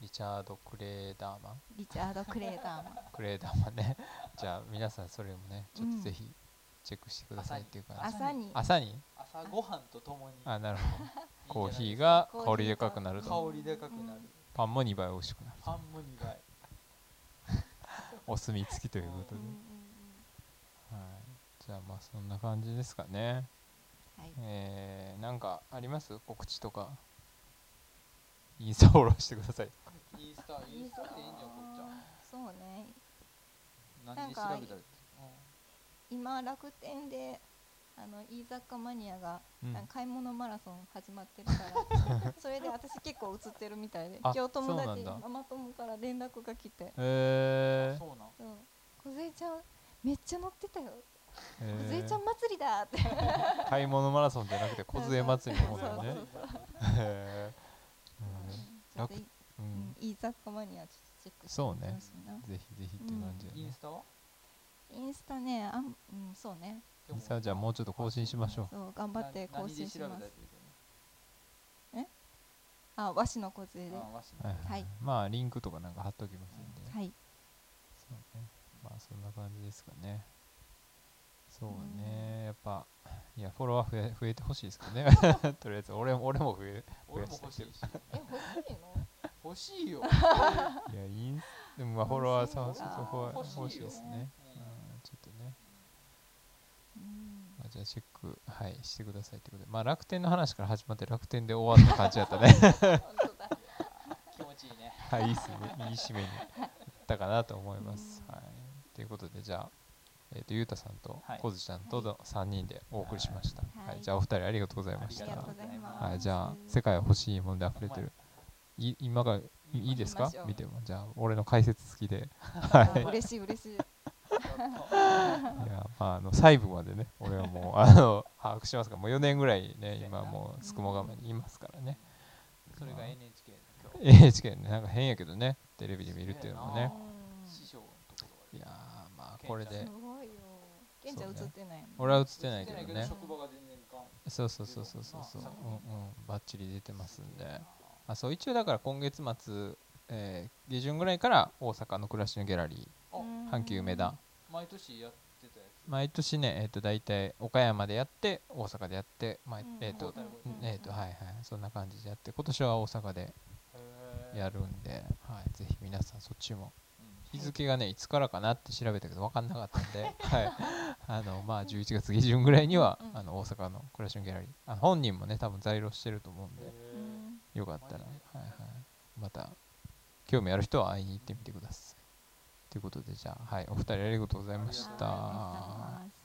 リチャード・クレーダーマン。リチャード・クレーダーマン。クレーダーマンね。じゃあ皆さんそれもねちょっとぜひチェックしてくださいっていうか、朝に。朝に。朝ごはんとともに。あなるほど。コーヒーが香りでかくなると。か香りでかくなる、パンも2倍美味しくなる。パンも2倍。お墨付きということで、うんうんはい、じゃあまあそんな感じですかね。うんはい。えー、なんかあります？告知とかインスタフォローしてください。インスタインスタっていいんじゃんこっちゃんそうね。何で調べたら今楽天であの飯坂マニアが、買い物マラソン始まってるから それで私結構映ってるみたいであ今日友達ママ友から連絡が来て。えー。そうなん梢ちゃんめっちゃ乗ってたよ。え梢ちゃん祭りだって。ー 買い物マラソンじゃなくて梢祭りの方だよね。そうそうそうへちょっとい楽。ううん。ん。飯坂マニアちょっとチェックしてそうね。みてほしいなぜひぜひっていう感じだね。インスタは？インスタねあんうんそうね。インスタじゃあもうちょっと更新しましょう。そう頑張って更新します。な何で調べたら出てくるあ和紙の小杖。ではいはい。はい。まあリンクとかなんか貼っときますんで、い。そうね。まあそんな感じですかねそうね、やっぱいやフォロワー増え増えてほしいですかね。とりあえず俺も俺も増え俺も欲しいし。え欲しいの？欲しいよ。いやいいんでもまあフォロワーさ欲しいなそこは欲しいよ欲しいですね、うんうん、ちょっとね、うん。まあ、じゃあチェックはいしてくださいってことで。まあ楽天の話から始まって楽天で終わった感じだったね。本当だ。気持ちいいね。はいいいっすね。いい締めになったかなと思います、うん。はい。ということでじゃあえー、とゆうたさんとはい。こずちゃんとの3人でお送りしました、はい。はい。じゃあお二人ありがとうございました。ありがとうございます。はい、じゃあ世界は欲しいもので溢れてる。い。今がいいいですか？見ても。じゃあ俺の解説付きで。あ嬉しい嬉しい。いやまああの細部までね俺はもう あの把握してますから。もう4年ぐらいね今もうすくもがまにいますからね。それが NHK の今日 NHK ねなんか変やけどね。テレビで見るっていうのもね。う師匠のところいやーまあこれんでケンちゃん映そうね。ってないもん俺は映ってないけどね。そうそうそうそうそうそう。なうんうん。バッチリ出てますんで。あそう一応だから今月末えー下旬ぐらいから大阪の暮らしのギャラリあー阪急梅田。毎年やってたやつ。毎年ねえっ、と大体岡山でやって大阪でやって、まえっ、とえっ、とはいはい。そんな感じでやって今年は大阪でやるんで、はい、ぜひ皆さんそっちもうん日付がねいつからかなって調べたけど分かんなかったんで、はい、あのまあ11月下旬ぐらいには、うん。あの大阪の暮らしのギャラリー。あの本人もね多分在庫してると思うんでよかったら、はいはい、また興味ある人は会いに行ってみてください。ということでじゃあはいお二人ありがとうございました